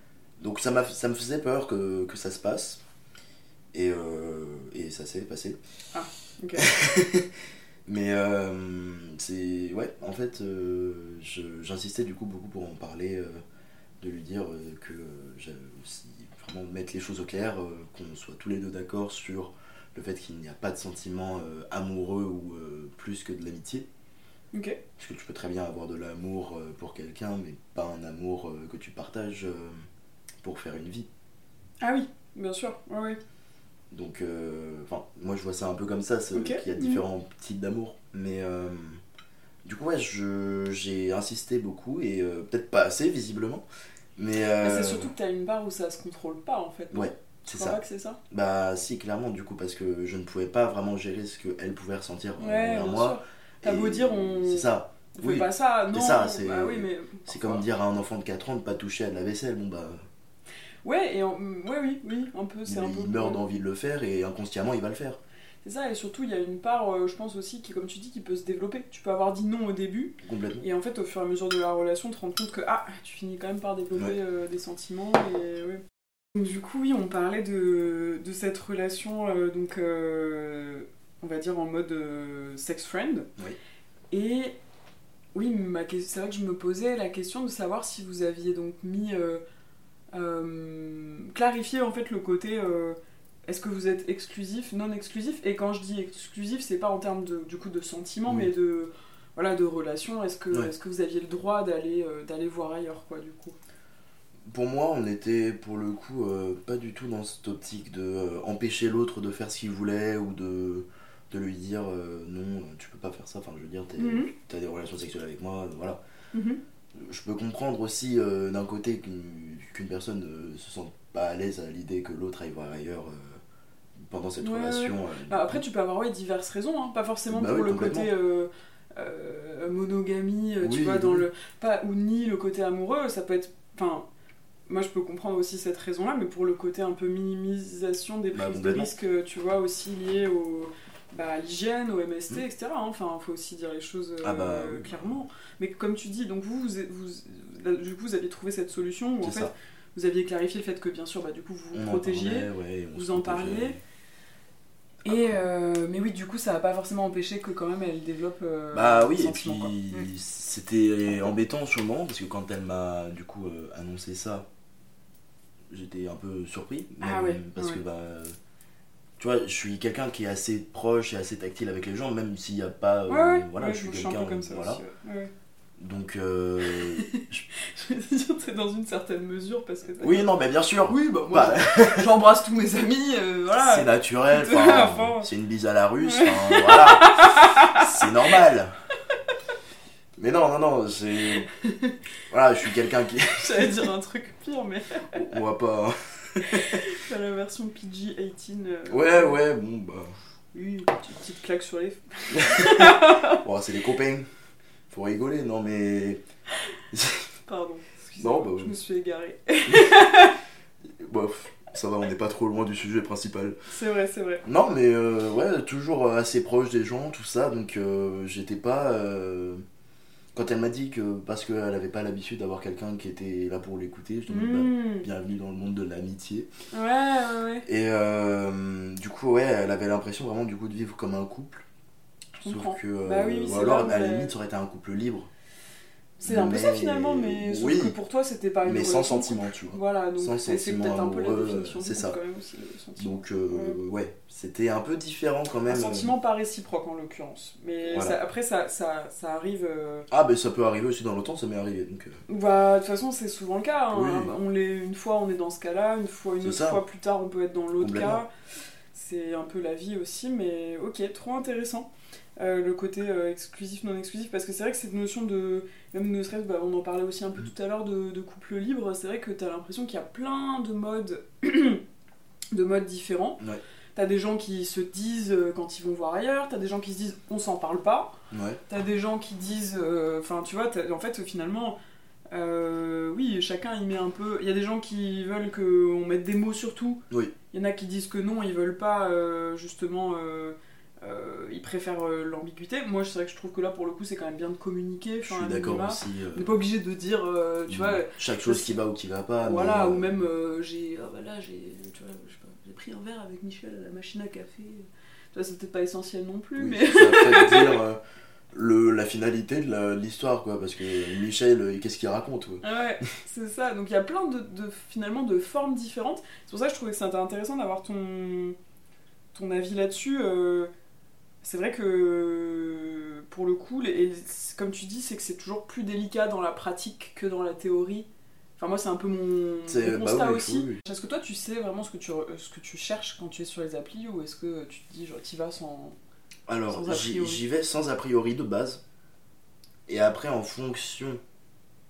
donc ça, ça me faisait peur que, que ça se passe et, euh, et ça s'est passé ok Mais euh, c'est. Ouais, en fait, euh, j'insistais du coup beaucoup pour en parler, de lui dire que j'avais aussi vraiment mettre les choses au clair, euh, qu'on soit tous les deux d'accord sur le fait qu'il n'y a pas de sentiment euh, amoureux ou euh, plus que de l'amitié. ok Parce que tu peux très bien avoir de l'amour pour quelqu'un, mais pas un amour que tu partages pour faire une vie. ah oui bien sûr ouais ouais Donc, euh, enfin, moi je vois ça un peu comme ça, c'est Ok. qu'il y a différents types d'amour. Mais euh, du coup, ouais, je- j'ai insisté beaucoup et euh, peut-être pas assez visiblement. Mais, Mais euh, c'est surtout que t'as une part où ça se contrôle pas en fait. Ouais, Tu c'est ça. que c'est ça? Bah si, clairement, du coup, parce que je ne pouvais pas vraiment gérer ce qu'elle pouvait ressentir envers moi. T'as beau dire, on. C'est ça. On fait Oui. pas ça, non. ça, c'est- Bah oui, mais. C'est pourquoi comme dire à un enfant de 4 ans de pas toucher à de la vaisselle. Bon bah, Ouais, et en- ouais, oui, oui, un peu, c'est un peu. il meurt d'envie de le faire et inconsciemment il va le faire. C'est ça, et surtout, il y a une part, euh, je pense aussi, qui, comme tu dis, qui peut se développer. Tu peux avoir dit non au début, Complètement. et en fait, au fur et à mesure de la relation, te rendre compte que, ah, tu finis quand même par développer Ouais. euh, des sentiments, et ouais. Donc, du coup, oui, on parlait de, de cette relation, euh, donc, on va dire en mode sex friend. Oui. Et oui, ma c'est vrai que je me posais la question de savoir si vous aviez donc mis. Euh, clarifié en fait le côté. euh, est-ce que vous êtes exclusif, non exclusif? Et quand je dis exclusif, c'est pas en termes de, du coup de sentiments, Oui. mais de voilà de relation. Est-ce que Ouais. est-ce que vous aviez le droit d'aller euh, d'aller voir ailleurs quoi du coup? Pour moi, on était pour le coup euh, pas du tout dans cette optique de euh, empêcher l'autre de faire ce qu'il voulait ou de, de lui dire non, tu peux pas faire ça. Enfin, je veux dire, t'es- Mhm. t'as des relations sexuelles avec moi, voilà. Mhm. Je peux comprendre aussi euh, d'un côté qu'une personne ne se sente pas à l'aise à l'idée que l'autre aille voir ailleurs euh, pendant cette Ouais, relation. euh, Bah, après, tu peux avoir ouais, diverses raisons, hein, pas forcément Bah pour oui, le côté euh, euh, monogamie, euh, tu vois, oui, dans le pas ou ni le côté amoureux, ça peut être, enfin, moi je peux comprendre aussi cette raison-là, mais pour le côté un peu minimisation des Bah, prises de risques, euh, tu vois, aussi liées au bah, l'hygiène, au MST, Mm. etc. hein. Enfin, faut aussi dire les choses euh, Ah bah, oui. clairement. Mais comme tu dis, donc vous, vous, vous- du coup, vous aviez trouvé cette solution où en fait, ça. vous aviez clarifié le fait que bien sûr, bah, du coup, vous vous On en protégiez. parlait, ouais, on vous en protégeait. parliez. Et euh, mais oui, du coup, ça va pas forcément empêcher que quand même elle développe. euh, Bah oui, et puis Mm. c'était embêtant sur le moment parce que quand elle m'a du coup euh, annoncé ça, j'étais un peu surpris. Ah ouais, Parce ouais. que bah. Tu vois, je suis quelqu'un qui est assez proche et assez tactile avec les gens, même s'il n'y a pas. euh, Ouais, ouais, voilà, ouais, je suis quelqu'un. peu comme ça voilà. aussi. ouais. Donc. euh, Je veux dire, c'est dans une certaine mesure parce que. t'as- oui, non, mais bien sûr. Oui, bah moi, Bah, j'embrasse tous mes amis, euh, voilà. c'est naturel, enfin, fond. c'est une bise à la russe, enfin, voilà, c'est normal. Mais non, non, non, c'est. Voilà, je suis quelqu'un qui. J'allais dire un truc pire, mais On va pas. t'as la version PG-18. euh, Ouais, ouais, bon, bah. Oui, petite, petite claque sur les. Bon, c'est des copains. Faut rigoler, non, mais. Pardon. excusez-moi, Non, bah, je me suis égarée. Bof, ça va, on n'est pas trop loin du sujet principal. C'est vrai, c'est vrai. Non, mais euh, ouais, toujours assez proche des gens, tout ça, donc euh, j'étais pas. euh, Quand elle m'a dit que parce qu'elle avait pas l'habitude d'avoir quelqu'un qui était là pour l'écouter, je lui ai dit, bah, bienvenue dans le monde de l'amitié. Ouais, ouais, ouais. Et euh, du coup, ouais, elle avait l'impression vraiment du coup de vivre comme un couple. Je Sauf que, euh, Bah oui, ou alors à la limite, ça aurait été un couple libre, C'est un peu ça finalement, mais sauf oui. que pour toi c'était pas une mais sans sentiment, tu vois. Voilà, donc Sans c'est peut-être un peu la définition c'est ça. quand même aussi, le sentiment. Donc, euh, ouais, c'était un peu différent quand même. Un sentiment pas réciproque en l'occurrence. Mais Voilà. ça- après ça, ça, ça arrive. euh, Ah, mais ça peut arriver aussi dans l'autre temps, ça m'est arrivé. Donc, euh, Bah, de toute façon, c'est souvent le cas. hein. Oui. On l'est, une fois, on est dans ce cas-là, une fois, une C'est autre ça. fois plus tard, on peut être dans l'autre cas. C'est un peu la vie aussi, mais ok, trop intéressant. Euh, le côté euh, exclusif, non exclusif, parce que c'est vrai que cette notion de. Même ne serait-ce, bah, on en parlait aussi un peu Mm. tout à l'heure de, de couple libre, c'est vrai que t'as l'impression qu'il y a plein de modes, de modes différents. Ouais. T'as des gens qui se disent euh, quand ils vont voir ailleurs, t'as des gens qui se disent on s'en parle pas. ouais. T'as des gens qui disent. Enfin, tu vois, en fait, finalement, euh, oui, chacun y met un peu. Il y a des gens qui veulent qu'on mette des mots sur tout. Oui. Il y en a qui disent que non, ils veulent pas, euh, justement. euh, euh, ils préfèrent euh, l'ambiguïté. Moi, c'est vrai que je trouve que là, pour le coup, c'est quand même bien de communiquer. Je suis d'accord aussi. euh, On n'est pas obligé de dire, euh, tu vois. chaque chose qui va ou qui va pas. Voilà, mais, ou même j'ai. Ah bah j'ai. Pris un verre avec Michel à la machine à café. Tu vois, c'est peut-être pas essentiel non plus, oui, mais. Ça peut-être dire le, la finalité de l'histoire, quoi. Parce que Michel, qu'est-ce qu'il raconte ouais. Ah Ouais, c'est ça. Donc il y a plein de, de- finalement de formes différentes. C'est pour ça que je trouvais que c'était intéressant d'avoir ton, ton avis là-dessus. C'est vrai que pour le coup, les- comme tu dis, c'est que c'est toujours plus délicat dans la pratique que dans la théorie. Enfin moi c'est un peu mon, bah constat oui, aussi. oui, oui. Est-ce que toi tu sais vraiment ce que tu, ce que tu cherches quand tu es sur les applis ou est-ce que tu te dis genre t'y vas sans... Alors, j'y vais sans a priori de base. Et après, en fonction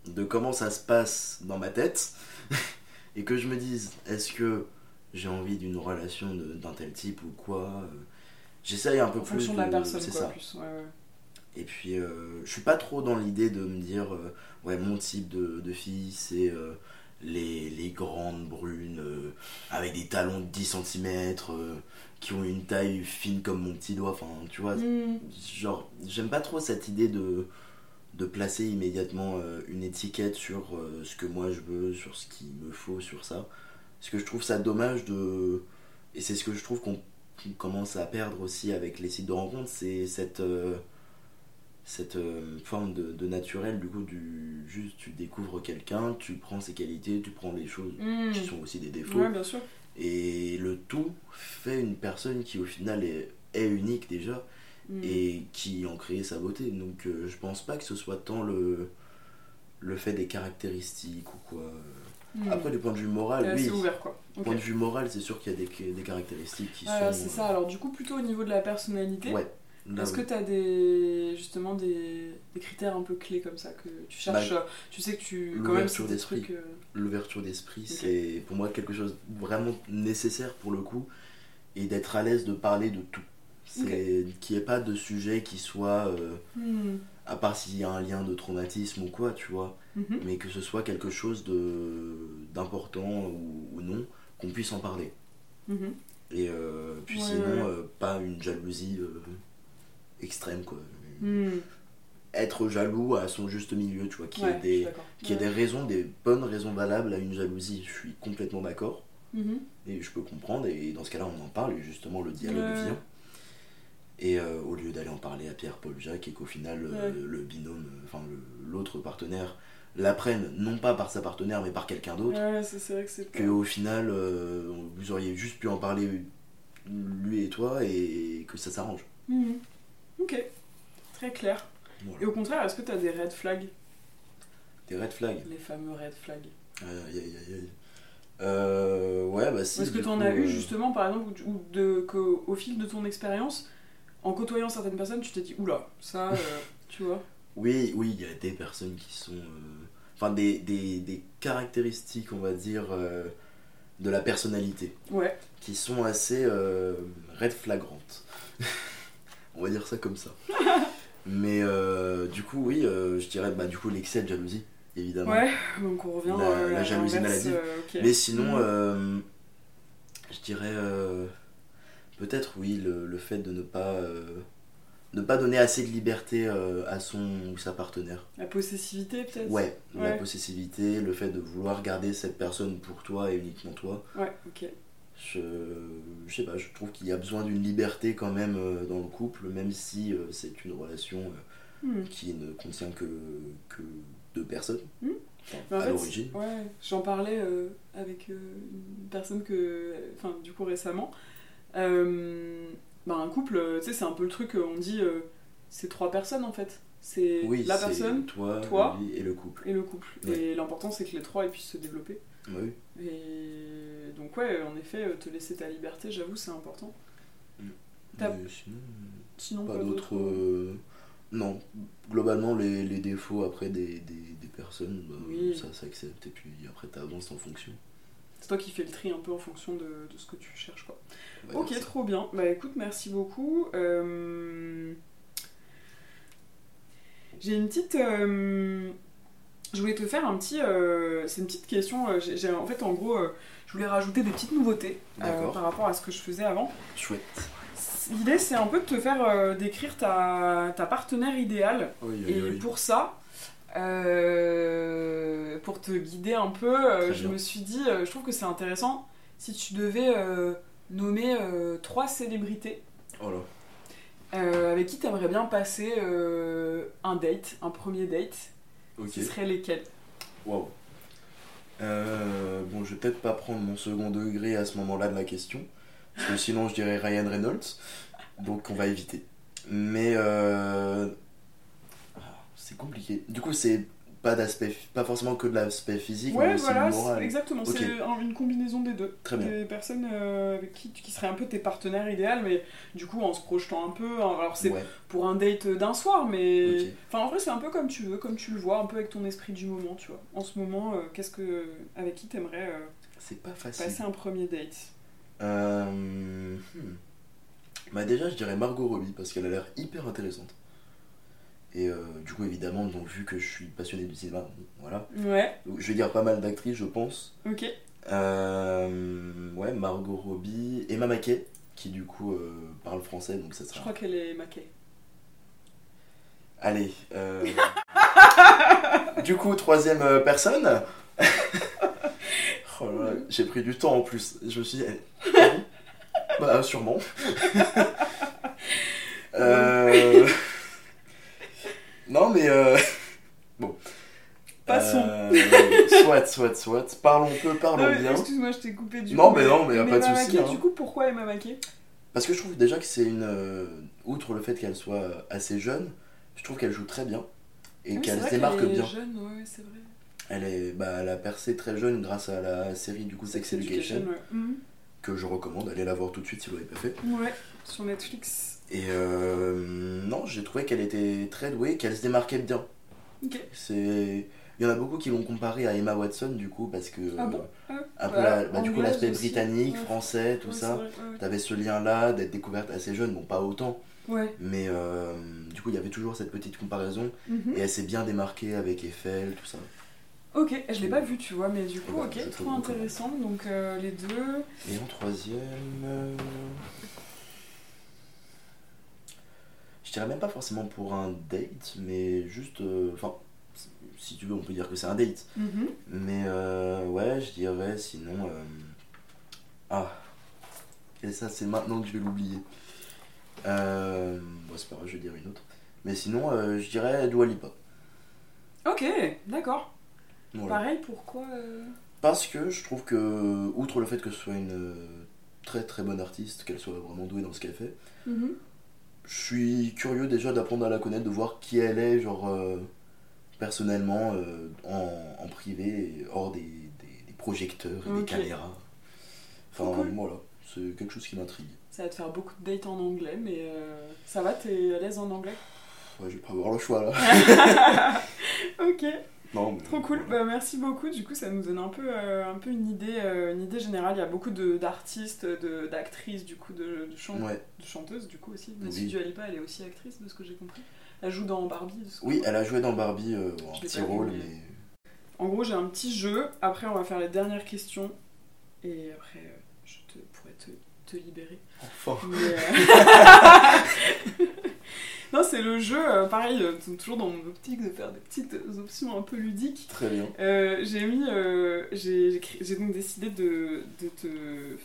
de comment ça se passe dans ma tête et que je me dise est-ce que j'ai envie d'une relation d'un tel type ou quoi euh, J'essaye un peu En plus fonction de la personne, c'est quoi, ça. plus. Ouais, ouais. Et puis, euh, je suis pas trop dans l'idée de me dire, euh, ouais, mon type de, de fille, c'est euh, les, les grandes brunes euh, avec des talons de 10 cm, qui ont une taille fine comme mon petit doigt. Enfin, tu vois, Hmm. genre, j'aime pas trop cette idée de, de placer immédiatement une étiquette sur ce que moi je veux, sur ce qu'il me faut, sur ça. Parce que je trouve ça dommage de. Et c'est ce que je trouve qu'on qu'on commence à perdre aussi avec les sites de rencontres, c'est cette. euh, cette euh, forme de, de naturel, du coup, du juste tu découvres quelqu'un, tu prends ses qualités, tu prends les choses Hmm. qui sont aussi des défauts, Ouais, bien sûr. et le tout fait une personne qui au final est, est unique déjà, Hmm. et qui en crée sa beauté. Donc euh, je pense pas que ce soit tant le, le fait des caractéristiques ou quoi. Hmm. Après, du point de vue moral, oui. ouvert, quoi. Point de vue moral, c'est sûr qu'il y a des, des caractéristiques qui Voilà, sont. c'est ça. Alors, du coup, plutôt au niveau de la personnalité. euh, Ouais. Est-ce oui. que tu as des, justement des, des critères un peu clés comme ça que tu cherches Bah, Tu sais que tu. Quand même, l'ouverture c'est des d'esprit. euh, L'ouverture d'esprit, c'est pour moi quelque chose vraiment nécessaire pour le coup, et d'être à l'aise de parler de tout. C'est qu'il n'y ait pas de sujet qui soit, euh, hmm, à part s'il y a un lien de traumatisme ou quoi, tu vois, mhm. mais que ce soit quelque chose de d'important ou, ou non, qu'on puisse en parler. Mhm. Et euh, puis Ouais, sinon, ouais, euh, pas une jalousie euh, extrême, quoi. Hmm. Être jaloux à son juste milieu, tu vois, ait Ouais, suis des, ait des raisons, des bonnes raisons valables à une jalousie, je suis complètement d'accord. Mhm. Et je peux comprendre, et dans ce cas-là, on en parle, et justement, le dialogue vient. Et euh, au lieu d'aller en parler à Pierre, Paul, Jacques, et qu'au final, euh, le binôme, enfin l'autre partenaire, l'apprenne, non pas par sa partenaire, mais par quelqu'un d'autre, Ouais, c'est vrai que c'est pas. qu'au final, euh, vous auriez juste pu en parler, lui et toi, et que ça s'arrange. Mhm. Ok, très clair. Voilà. Et au contraire, est-ce que tu as des red flags? Des red flags? Les fameux red flags. Aïe, aïe, aïe, aïe. Euh, ouais, bah si. Est-ce que tu en as eu euh, justement, par exemple, ou de, qu'au au fil de ton expérience, en côtoyant certaines personnes, tu t'es dit, oula, ça, euh, tu vois? Oui, oui, il y a des personnes qui sont. euh, Enfin, des, des, des caractéristiques, on va dire, euh, de la personnalité, Ouais, qui sont assez euh, red flagrantes. on va dire ça comme ça. Mais euh, du coup, oui, euh, je dirais, bah, du coup, l'excès de jalousie, évidemment. ouais, donc on revient La- la à jalousie maladive. euh, ok. Mais sinon, euh, je dirais peut-être oui, le, le fait de ne pas, ne pas donner assez de liberté euh, à son ou sa partenaire. La possessivité, peut-être? Ouais, la possessivité, le fait de vouloir garder cette personne pour toi et uniquement toi. Ouais, ok. Je, je sais pas, je trouve qu'il y a besoin d'une liberté quand même euh, dans le couple, même si euh, c'est une relation Hmm. qui ne contient que, que deux personnes. Hmm. Enfin, à l'origine. Ouais, j'en parlais avec une personne que. Enfin, du coup, récemment. Bah, un couple, euh, tu sais, c'est un peu le truc, euh, on dit, euh, c'est trois personnes en fait. C'est Oui, la personne toi, toi. lui et le couple. et le couple. Ouais. Et l'important, c'est que les trois ils puissent se développer. Oui. Et donc, ouais, en effet, te laisser ta liberté, j'avoue, c'est important. T'as- Mais sinon, Sinon, pas quoi d'autres. d'autre euh, Non, globalement, les, les défauts après des, des, des personnes, bah, Oui. ça s'accepte et puis après t'avances en fonction. C'est toi qui fais le tri un peu en fonction de, de ce que tu cherches, quoi. Va Ok, trop bien. Bah écoute, merci beaucoup. Euh, J'ai une petite. euh, Je voulais te faire un petit. euh, C'est une petite question. En fait, en gros, je voulais rajouter des petites nouveautés par rapport à ce que je faisais avant. Chouette. L'idée, c'est un peu de te faire décrire ta, ta partenaire idéale. Oui, Et pour ça, euh, pour te guider un peu, euh, je bien. me suis dit, euh, je trouve que c'est intéressant si tu devais nommer trois célébrités Oh là. avec qui tu aimerais bien passer un date, un premier date. Ok. Ce serait lesquels? Waouh. Bon, je vais peut-être pas prendre mon second degré à ce moment-là de la question, parce que sinon je dirais Ryan Reynolds, donc on va éviter. Mais c'est compliqué. Du coup, c'est pas d'aspect, pas forcément que de l'aspect physique, Ouais, mais aussi voilà, moral. exactement. C'est un- une combinaison des deux. Très bien. Des personnes euh, qui, qui seraient un peu tes partenaires idéaux, mais du coup en se projetant un peu. hein, Alors c'est Ouais, pour un date d'un soir, mais. Enfin, en vrai, c'est un peu comme tu veux, comme tu le vois, un peu avec ton esprit du moment, tu vois. En ce moment, euh, qu'est-ce que. Avec qui t'aimerais euh, c'est pas facile. passer un premier date? Euh, hmm. Bah déjà, je dirais Margot Robbie parce qu'elle a l'air hyper intéressante. Et euh, du coup, évidemment, donc vu que je suis passionné du cinéma, voilà. Ouais, Donc, je vais dire pas mal d'actrices, je pense. ok. Euh, ouais, Margot Robbie, Emma Mackey, qui du coup euh, parle français, donc ça Je sera. crois qu'elle est maquée. Allez. du coup, troisième personne. oh là là, j'ai pris du temps en plus. Je me suis dit, eh, ah bah sûrement. Euh, Non mais euh, bon. Passons. Euh, Soit, soit, soit. Parlons peu, parlons Non, bien. Excuse-moi, je t'ai coupé du Non, coup, mais non, mais y a pas de souci, hein. Du coup, pourquoi Emma Mackey Parce que je trouve déjà que c'est une. euh, outre le fait qu'elle soit assez jeune, je trouve qu'elle joue très bien et Ah Oui, qu'elle se démarque est bien. jeune, ouais, c'est vrai. Elle, est, bah, elle a percé très jeune grâce à la série du coup Sex Education, ouais. Mhm. que je recommande. Allez la voir tout de suite si vous l'avez pas fait. Ouais, sur Netflix. Et euh, non, j'ai trouvé qu'elle était très douée, qu'elle se démarquait bien. C'est. Il y en a beaucoup qui l'ont comparée à Emma Watson du coup parce que. Ah bon? euh, Ah, un peu bah, la- bah, du coup l'aspect britannique, Ouais. français, tout Ouais, ça. T'avais ce lien là d'être découverte assez jeune, bon pas autant, Ouais. mais euh, du coup il y avait toujours cette petite comparaison Mhm. et elle s'est bien démarquée avec Eiffel, tout ça. Ok, je l'ai pas vu, tu vois, mais du coup, Ouais, ok, trop intéressant. Donc, euh, les deux. Et en troisième. Je dirais même pas forcément pour un date, mais juste. euh, Enfin, si tu veux, on peut dire que c'est un date. Mhm. Mais euh, ouais, je dirais sinon. euh, Ah. Et ça, c'est maintenant que je vais l'oublier. Euh... Bon, c'est pas grave, je vais dire une autre. Mais sinon, euh, je dirais Dua Lipa. Ok, d'accord. Voilà. Pareil, pourquoi euh, Parce que je trouve que, outre le fait que ce soit une très très bonne artiste, qu'elle soit vraiment douée dans ce qu'elle fait, mhm. Je suis curieux déjà d'apprendre à la connaître, de voir qui elle est, genre euh, personnellement, euh, en, en privé, hors des, des- des projecteurs et des caméras. Enfin cool. voilà, c'est quelque chose qui m'intrigue. Ça va te faire beaucoup de dates en anglais, mais euh, ça va, t'es à l'aise en anglais? Ouais, je vais pas avoir le choix là. Ok, non, mais, trop cool. Bah, merci beaucoup. Du coup, ça nous donne un peu, euh, un peu une, idée, euh, une idée générale. Il y a beaucoup d'artistes, d'actrices, du coup, de, de, chan- Ouais. de chanteuses, du coup aussi. Oui. Dua Lipa, elle est aussi actrice, de ce que j'ai compris. Elle joue dans Barbie. de ce que Oui, elle a joué dans Barbie euh, bon, un petit rôle, mais- mais. En gros, j'ai un petit jeu. Après, on va faire les dernières questions. Et après, euh, je te, pourrais te, te libérer. Enfin. Mais, non, c'est le jeu, euh, pareil, euh, toujours dans mon optique de faire des petites options un peu ludiques. Très bien. Euh, j'ai mis, euh, j'ai donc décidé de, de te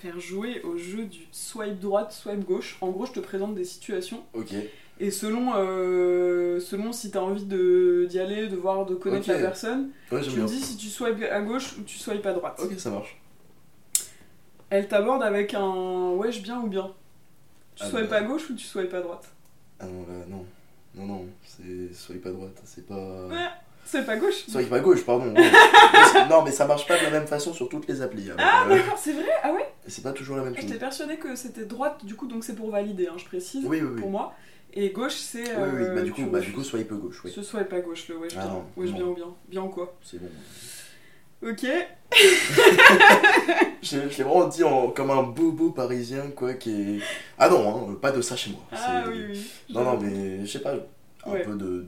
faire jouer au jeu du swipe droite, swipe gauche. En gros, je te présente des situations Ok. et selon, euh, selon si tu as envie de- d'y aller, de voir, de connaître la personne, Ouais, tu me dis si tu swipes à gauche ou tu swipes à droite. Ok, ça marche. Elle t'aborde avec un wesh bien ou bien. Tu Ah swipes bah. à gauche ou tu swipes à droite Ah non, là, non. Non, non, c'est. Soyez pas droite, c'est pas. Ouais. C'est pas gauche Soyez pas gauche, pardon. ouais. Non, mais ça marche pas de la même façon sur toutes les applis. alors, Ah euh, d'accord, c'est vrai Ah ouais c'est pas toujours la même chose. J'étais persuadée que c'était droite, du coup, donc c'est pour valider, hein, je précise, Oui, oui, oui. pour moi. Et gauche, c'est. Oui, oui, euh, bah du coup, bah, du coup, soyez peu gauche, oui. Ce swipe à gauche, le wesh Ah bien. non, non. bien ou bien Bien ou quoi C'est bon. Ok. Je, je l'ai vraiment dit en- comme un bobo parisien, quoi, qui est. Ah non, hein, pas de ça chez moi. Ah oui, oui. Non, non, mais je sais pas, un Ouais. peu de.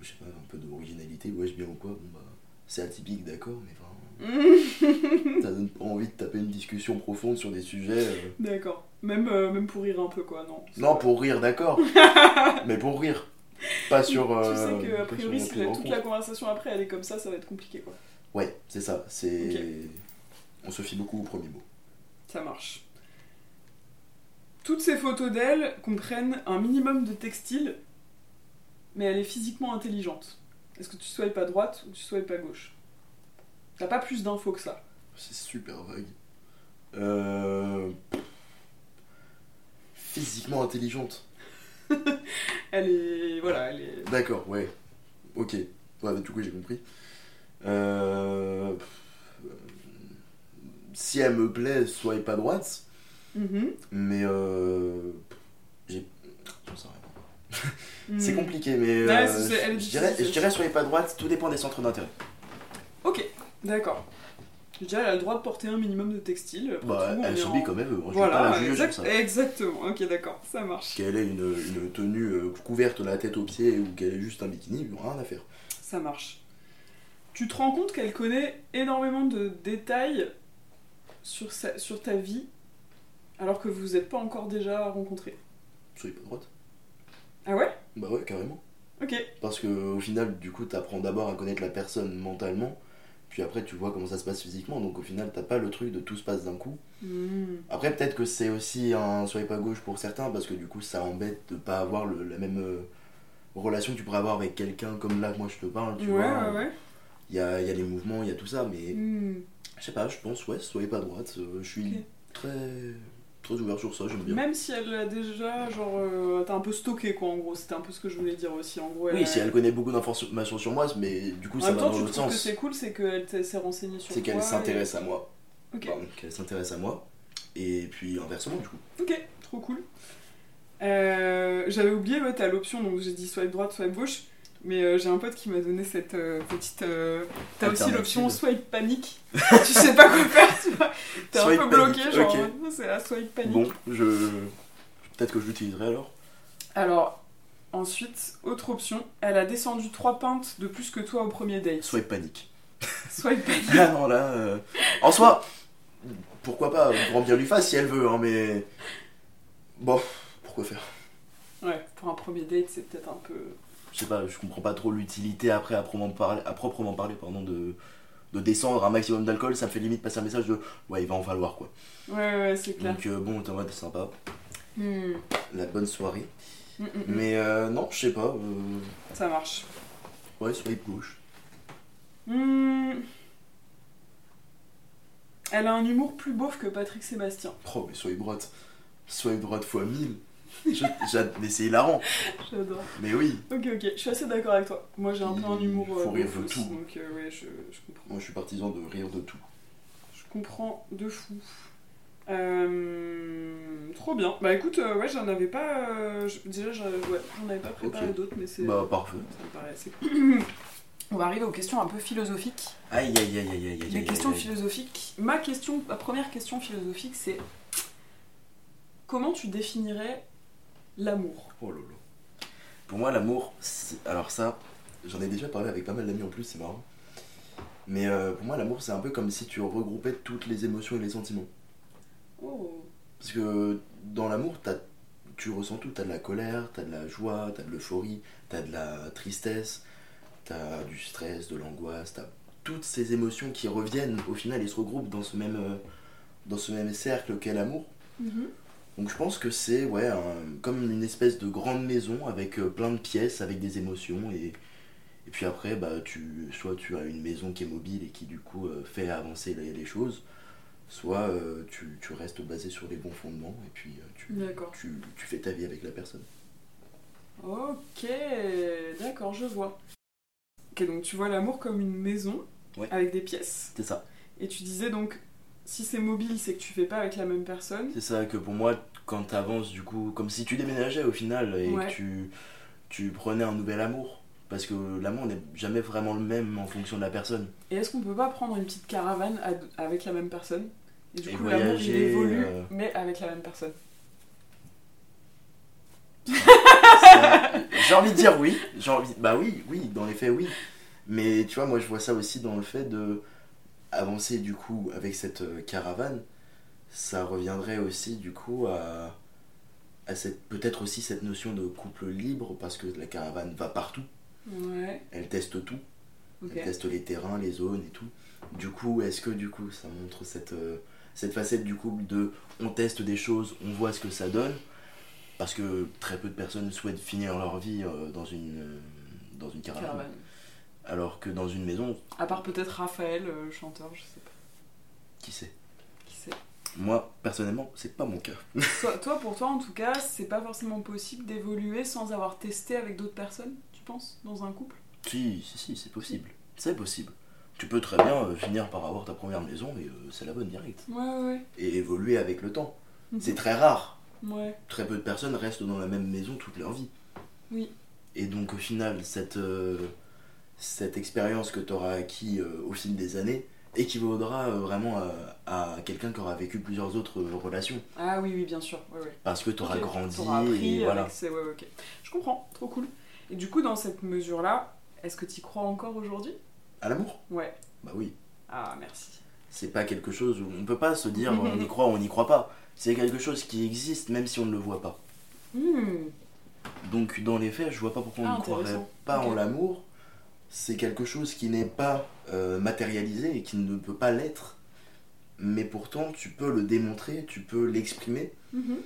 je sais pas, un peu d'originalité, ouais, je bien ou quoi, bon bah. C'est atypique, d'accord, mais enfin. ça donne pas envie de taper une discussion profonde sur des sujets. euh, D'accord. Même, euh, même pour rire un peu, quoi, non. Non, pour rire, d'accord. mais pour rire. Pas sur. Tu euh, sais que, a priori, si la- toute la conversation après, elle est comme ça, ça va être compliqué, quoi. Ouais, c'est ça. C'est. On se fie beaucoup au premier mot. Ça marche. Toutes ces photos d'elle comprennent un minimum de textile, mais elle est physiquement intelligente. Est-ce que tu swipes à droite ou tu swipes à gauche? T'as pas plus d'infos que ça. C'est super vague. Euh... Physiquement intelligente. Elle est. Voilà, elle est. D'accord, ouais. Ok. Ouais, du coup, j'ai compris. Euh, Si elle me plaît, soit pas droite. Mhm. Mais euh, j'ai. Rien. C'est compliqué, mais Ouais, euh, je dirais, je dirais soyez pas droite, tout dépend des centres d'intérêt. Ok, d'accord. Je dirais, elle a le droit de porter un minimum de textile. Bah, elle s'habille en- comme elle veut, je pas Voilà, la juger exact- sur ça. exactement. Ok, d'accord, ça marche. Qu'elle ait une, une tenue euh, couverte de la tête aux pieds ou qu'elle ait juste un bikini, rien à faire. Ça marche. Tu te rends compte qu'elle connaît énormément de détails sur, sa- sur ta vie, alors que vous n'êtes pas encore déjà rencontrés. Soyez pas droite. Ah ouais? Bah ouais, carrément. Ok. Parce que au final, du coup, t'apprends d'abord à connaître la personne mentalement, puis après tu vois comment ça se passe physiquement. Donc au final, t'as pas le truc de tout se passe d'un coup. Hmm. Après, peut-être que c'est aussi un soyez pas gauche pour certains, parce que du coup, ça embête de pas avoir le- la même euh, relation que tu pourrais avoir avec quelqu'un comme là que moi je te parle. Tu Ouais, vois. ouais, ouais. Il y a, y a les mouvements, il y a tout ça, mais Hmm. je sais pas, je pense, ouais, soyez pas droite. euh, je suis très, très ouvert sur ça, j'aime bien. Même si elle a déjà, genre, euh, t'as un peu stocké quoi en gros, c'était un peu ce que je voulais dire aussi. En gros, Oui, si elle connaît beaucoup d'informations sur moi, mais du coup, En ça même va temps, dans l'autre trouves que sens. c'est cool, c'est qu'elle s'est renseignée sur C'est toi. qu'elle et- s'intéresse à moi. Ok, Pardon, qu'elle s'intéresse à moi. Et puis inversement, du coup. ok, trop cool. Euh, J'avais oublié, ouais, t'as l'option, donc j'ai dit swipe droite, swipe gauche. Mais euh, j'ai un pote qui m'a donné cette euh, petite. euh, T'as aussi l'option swipe panique. tu sais pas quoi faire, tu vois. T'es un peu bloqué, panique, genre. euh, C'est la swipe panique. Bon, je. Peut-être que je l'utiliserai alors. Alors, ensuite, autre option, elle a descendu 3 pintes de plus que toi au premier date. Swipe panique. Swipe panique. Ah non, là. En soi, pourquoi pas, grand bien lui fasse si elle veut, hein, mais. Bon, pourquoi faire? Ouais, pour un premier date, c'est peut-être un peu. Je sais pas, je comprends pas trop l'utilité après à proprement parler, à proprement parler pardon, de, de descendre un maximum d'alcool. Ça me fait limite passer un message de ouais, il va en falloir quoi. Ouais, ouais, c'est clair. Donc euh, bon, t'es en mode sympa, Hmm. la bonne soirée. Mm, mm, mm. Mais euh, non, je sais pas. euh, Ça marche. Ouais, swipe gauche. Hmm. Elle a un humour plus beauf que Patrick Sébastien. Oh, mais swipe droite. Swipe droite fois 1000. Je- j'a- mais c'est hilarant. J'adore. Mais oui, Ok, ok, je suis assez d'accord avec toi. Moi j'ai un peu un humour Il faut euh, rire de tout. donc euh, ouais, je, je comprends. moi je suis partisan de rire de tout. Je comprends de fou. Euh, trop bien. Bah écoute, euh, ouais, j'en avais pas. euh, déjà, j'en ouais, j'en avais pas préparé Ok. d'autres, mais c'est. Bah, parfait. Ça me paraît assez cool. On va arriver aux questions un peu philosophiques. Aïe aïe aïe aïe aïe aïe. Les aïe, questions aïe. philosophiques. Ma question, ma première question philosophique, c'est comment tu définirais l'amour Oh là. Pour moi, l'amour, alors ça, j'en ai déjà parlé avec pas mal d'amis en plus, c'est marrant. Mais euh, pour moi, l'amour, c'est un peu comme si tu regroupais toutes les émotions et les sentiments. Oh. Parce que dans l'amour, t'as- tu ressens tout. T'as de la colère, t'as de la joie, t'as de l'euphorie, t'as de la tristesse, t'as du stress, de l'angoisse, t'as toutes ces émotions qui reviennent au final et se regroupent dans ce même, euh, dans ce même cercle qu'est l'amour. Mhm. Donc je pense que c'est ouais, un- comme une espèce de grande maison avec euh, plein de pièces, avec des émotions et, et puis après bah tu soit tu as une maison qui est mobile et qui du coup euh, fait avancer les, les choses, soit euh, tu, tu restes basé sur les bons fondements et puis tu, tu, tu fais ta vie avec la personne. Ok, d'accord, je vois. Ok, donc tu vois l'amour comme une maison Ouais. avec des pièces. C'est ça. Et tu disais donc, si c'est mobile, c'est que tu fais pas avec la même personne. C'est ça que pour moi quand tu avances du coup comme si tu déménageais au final et Ouais. que tu, tu prenais un nouvel amour. Parce que l'amour n'est jamais vraiment le même en fonction de la personne. Et est-ce qu'on peut pas prendre une petite caravane avec la même personne? Et du Et coup, l'amour il évolue, euh, mais avec la même personne. J'ai envie de dire oui. J'ai envie, bah oui, oui, dans les faits oui. Mais tu vois, moi je vois ça aussi dans le fait de avancer du coup avec cette euh, caravane. Ça reviendrait aussi du coup à, à cette peut-être aussi cette notion de couple libre parce que la caravane va partout. Ouais, Elle teste tout. Elle teste les terrains, les zones et tout. Du coup, est-ce que du coup ça montre cette, euh, cette facette du couple de on teste des choses, on voit ce que ça donne Parce que très peu de personnes souhaitent finir leur vie euh, dans, une, euh, dans une caravane. Caravane. Alors que dans une maison, À part peut-être Raphaël, euh, chanteur, je sais pas. qui sait? Qui sait? Moi, personnellement, c'est pas mon cas. toi, toi, pour toi, en tout cas, c'est pas forcément possible d'évoluer sans avoir testé avec d'autres personnes, tu penses, dans un couple? Si, si, si, c'est possible. C'est possible. Tu peux très bien euh, finir par avoir ta première maison et euh, c'est la bonne directe. Ouais, ouais. Et évoluer avec le temps. Mhm. C'est très rare. Ouais. Très peu de personnes restent dans la même maison toute leur vie. Oui. Et donc au final, cette, cette expérience que tu auras acquis euh, au fil des années équivaudra euh, vraiment à, à quelqu'un qui aura vécu plusieurs autres euh, relations. Ah oui, oui, bien sûr. Ouais, ouais. Parce que tu auras grandi appris et voilà. ouais. Je comprends, trop cool. Et du coup, dans cette mesure-là, est-ce que tu crois encore aujourd'hui? À l'amour? Ouais. Bah oui. Ah, merci. C'est pas quelque chose où on peut pas se dire on y croit ou on n'y croit pas. C'est quelque chose qui existe même si on ne le voit pas. Hmm. Donc dans les faits, je vois pas pourquoi on Ah, ne croirait intéressant. pas en l'amour. C'est quelque chose qui n'est pas euh, matérialisé et qui ne peut pas l'être. Mais pourtant, tu peux le démontrer, tu peux l'exprimer. Mhm.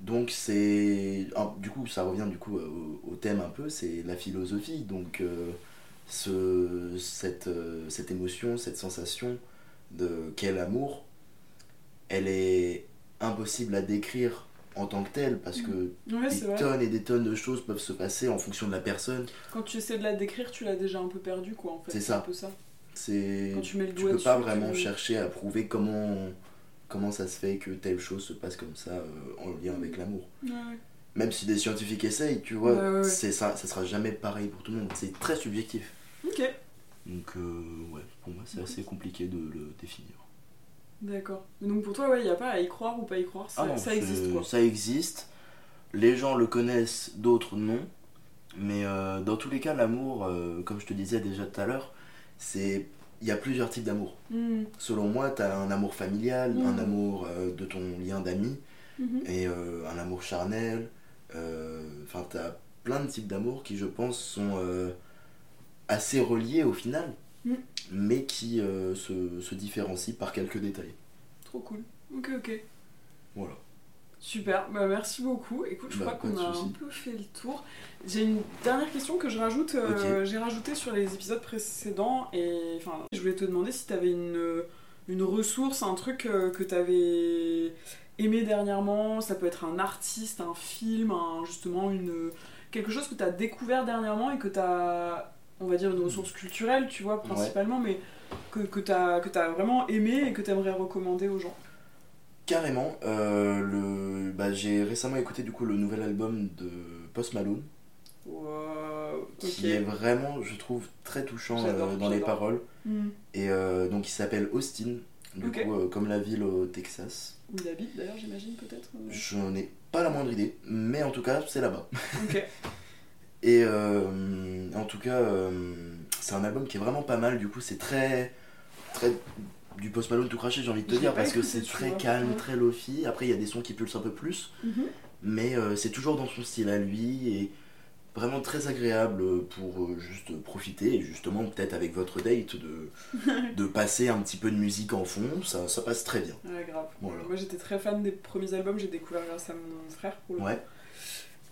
Donc c'est... ah, du coup, ça revient du coup au, au thème un peu, c'est la philosophie. Donc euh, ce, cette, euh, cette émotion, cette sensation de quel amour, elle est impossible à décrire en tant que telle parce que Ouais, des vrai. tonnes et des tonnes de choses peuvent se passer en fonction de la personne. Quand tu essaies de la décrire, tu l'as déjà un peu perdu, quoi, en fait. C'est ça. un peu ça. C'est Quand tu mets le tu doigt peux dessus. pas vraiment tu- chercher à prouver comment comment ça se fait que telle chose se passe comme ça euh, en lien avec l'amour. Ouais, ouais. Même si des scientifiques essayent, tu vois, c'est ça ça sera jamais pareil pour tout le monde, c'est très subjectif. Ok, Donc euh, ouais, pour moi c'est assez compliqué de le définir. D'accord. Donc pour toi, ouais, il n'y a pas à y croire ou pas y croire, ça, Ah non, ça existe, quoi. Ça existe. Les gens le connaissent, d'autres non. Mais euh, dans tous les cas, l'amour, euh, comme je te disais déjà tout à l'heure, c'est il y a plusieurs types d'amour. Hmm. Selon moi, tu as un amour familial, Mhm. un amour euh, de ton lien d'amis Mhm. et un amour charnel. Enfin, tu as plein de types d'amour qui, je pense, sont assez reliés au final, Mhm. mais qui euh, se, se différencient par quelques détails. Trop cool. Ok, ok. Voilà. Super, bah, merci beaucoup. Écoute, je Bah, crois qu'on a un peu fait le tour. J'ai une dernière question que je rajoute. euh, J'ai rajouté sur les épisodes précédents et enfin, je voulais te demander si tu avais une, une ressource, un truc euh, que tu avais aimé dernièrement. Ça peut être un artiste, un film, un- justement une quelque chose que tu as découvert dernièrement et que tu as, on va dire, une ressource culturelle, tu vois, principalement, mais que, que tu as, vraiment aimé et que tu aimerais recommander aux gens. Carrément, euh, le... bah, j'ai récemment écouté du coup le nouvel album de Post Malone, Wow, qui est vraiment, je trouve, très touchant euh, dans les paroles. Hmm. Et euh, donc il s'appelle Austin, du coup, euh, comme la ville au Texas. Où il habite d'ailleurs, j'imagine peut-être. Je n'en ai pas la moindre idée, mais en tout cas, c'est là-bas. Ok. Et euh, en tout cas, euh, c'est un album qui est vraiment pas mal, du coup, c'est très. très du Post Malone tout craché, j'ai envie de te dire, parce que c'est très vois. calme, Ouais. très lofi. Après, il y a des sons qui pulsent un peu plus. Mhm. mais euh, c'est toujours dans son style à lui et vraiment très agréable pour juste profiter et justement peut-être avec votre date de, de passer un petit peu de musique en fond, ça, ça passe très bien. Ouais, grave. Voilà. Moi j'étais très fan des premiers albums, j'ai découvert grâce à mon frère pour le coup.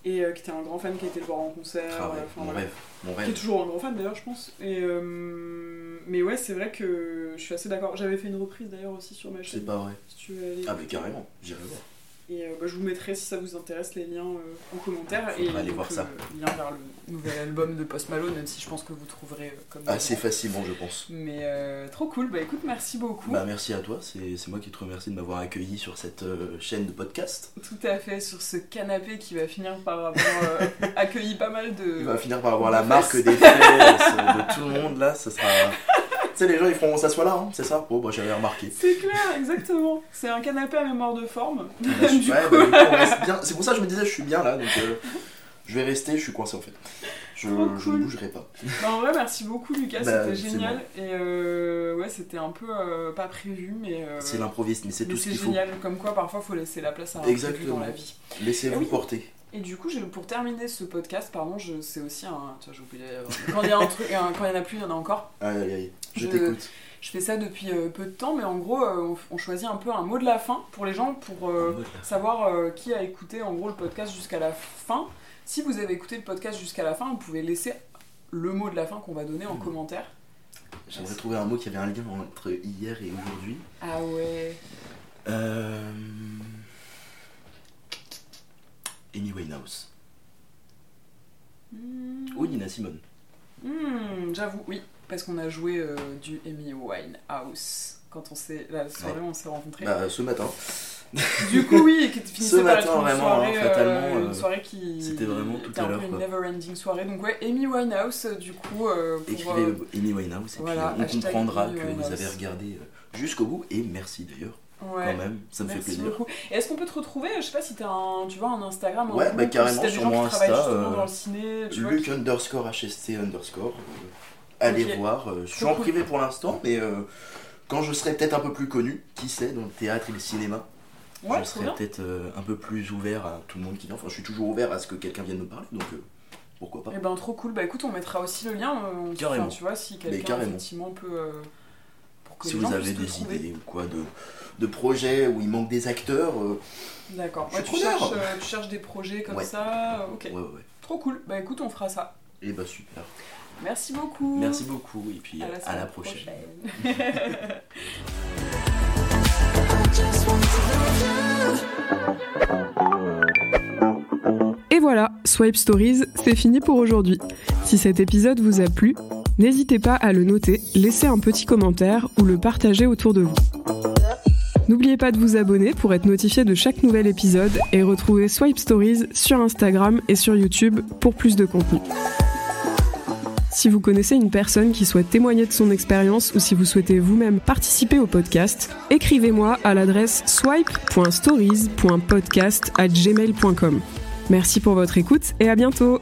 Et euh, qui était un grand fan qui a été le voir en concert. Ah ouais, euh, mon voilà. rêve, mon Qui est toujours un grand fan d'ailleurs, je pense. Et, euh, Mais ouais, c'est vrai que je suis assez d'accord. J'avais fait une reprise d'ailleurs aussi sur ma C'est chaîne. pas vrai. Si tu veux aller. Ah mais carrément, j'irai voir. Et euh, bah, je vous mettrai si ça vous intéresse les liens euh, en commentaire. Faudra et aller donc, voir ça. Le lien vers le nouvel album de Post Malone, même si je pense que vous trouverez euh, comme. Assez d'avant. facilement je pense. Mais euh, trop cool. Bah écoute, merci beaucoup. Bah merci à toi, c'est moi qui te remercie de m'avoir accueilli sur cette euh, chaîne de podcast. Tout à fait, sur ce canapé qui va finir par avoir euh, accueilli pas mal de. Il va finir par avoir la marque des fesses de tout le monde là, ça sera... tu sais les gens ils feront ça soit là, hein, c'est ça Bon bah j'avais remarqué. C'est clair, exactement. C'est un canapé à mémoire de forme. Bah, je- Du ouais, coup. bah, du coup, on reste bien. C'est pour ça que je me disais, je suis bien là, donc euh, je vais rester, je suis coincé en fait. Je, ne bougerai pas. Bah, en vrai, merci beaucoup Lucas, c'était c'est génial. Et euh, ouais, c'était un peu euh, pas prévu, mais. C'est l'improviste, mais c'est tout ce c'est qu'il faut. génial. Comme quoi, parfois, faut laisser la place à un dans la vie. Laissez-vous oui. porter. Et du coup, pour terminer ce podcast, pardon, c'est aussi un. Tu vois, j'ai oublié. euh, Quand il y a un truc, un- quand il y en a plus, il y en a encore. Aïe aïe aïe, je Je- t'écoute. Je fais ça depuis euh, peu de temps, mais en gros, euh, on, on choisit un peu un mot de la fin pour les gens, pour euh, savoir euh, qui a écouté en gros le podcast jusqu'à la fin. Si vous avez écouté le podcast jusqu'à la fin, vous pouvez laisser le mot de la fin qu'on va donner en Mhm. commentaire. J'aimerais trouver un mot qui avait un lien entre hier et aujourd'hui. Ah ouais. Euh... Amy Winehouse. Hmm. Ou Nina Simone. Hmm, J'avoue, oui, parce qu'on a joué euh, du Amy Winehouse quand on s'est la soirée où on s'est rencontrés. Bah, ce matin. Du coup, oui, et qui finissait Ce par matin, être une vraiment, soirée, hein, fatalement, euh, une euh, soirée qui c'était vraiment tout à l'heure, une quoi. never-ending soirée. Donc ouais, Amy Winehouse, euh, du coup, euh, pour, Écrivez Amy Winehouse et voilà, puis on comprendra Amy que vous avez regardé jusqu'au bout et merci d'ailleurs ouais. quand même, ça me Merci fait plaisir. beaucoup. Et est-ce qu'on peut te retrouver Je sais pas si t'as un, tu vois, un Instagram, un Ouais, groupe, bah, carrément, si sur mon Insta, euh, dans le ciné, tu vois, Luc qui- underscore HST underscore. euh, allez voir. euh, je suis en privé pour l'instant, mais euh, quand je serai peut-être un peu plus connu, qui sait, dans le théâtre et le cinéma, Ouais, je serai peut-être euh, un peu plus ouvert à tout le monde qui vient. Enfin, je suis toujours ouvert à ce que quelqu'un vienne me parler, donc euh, pourquoi pas. Eh ben trop cool. Bah écoute, on mettra aussi le lien. euh, on- Carrément. enfin, tu vois, si quelqu'un effectivement peut. Si vous avez des trouver. idées ou quoi de, de projets où il manque des acteurs, euh, D'accord. Ouais, tu, cherches, euh, tu cherches des projets comme Ouais. ça. euh, Ok. ouais, ouais, ouais. Trop cool. Bah écoute, on fera ça. Et bah super. Merci beaucoup. Merci beaucoup et puis À la, à la semaine prochaine. Et voilà, Swipe Stories, c'est fini pour aujourd'hui. Si cet épisode vous a plu, n'hésitez pas à le noter, laisser un petit commentaire ou le partager autour de vous. N'oubliez pas de vous abonner pour être notifié de chaque nouvel épisode et retrouver Swipe Stories sur Instagram et sur YouTube pour plus de contenu. Si vous connaissez une personne qui souhaite témoigner de son expérience ou si vous souhaitez vous-même participer au podcast, écrivez-moi à l'adresse swipe.stories.podcast@gmail.com. Merci pour votre écoute et à bientôt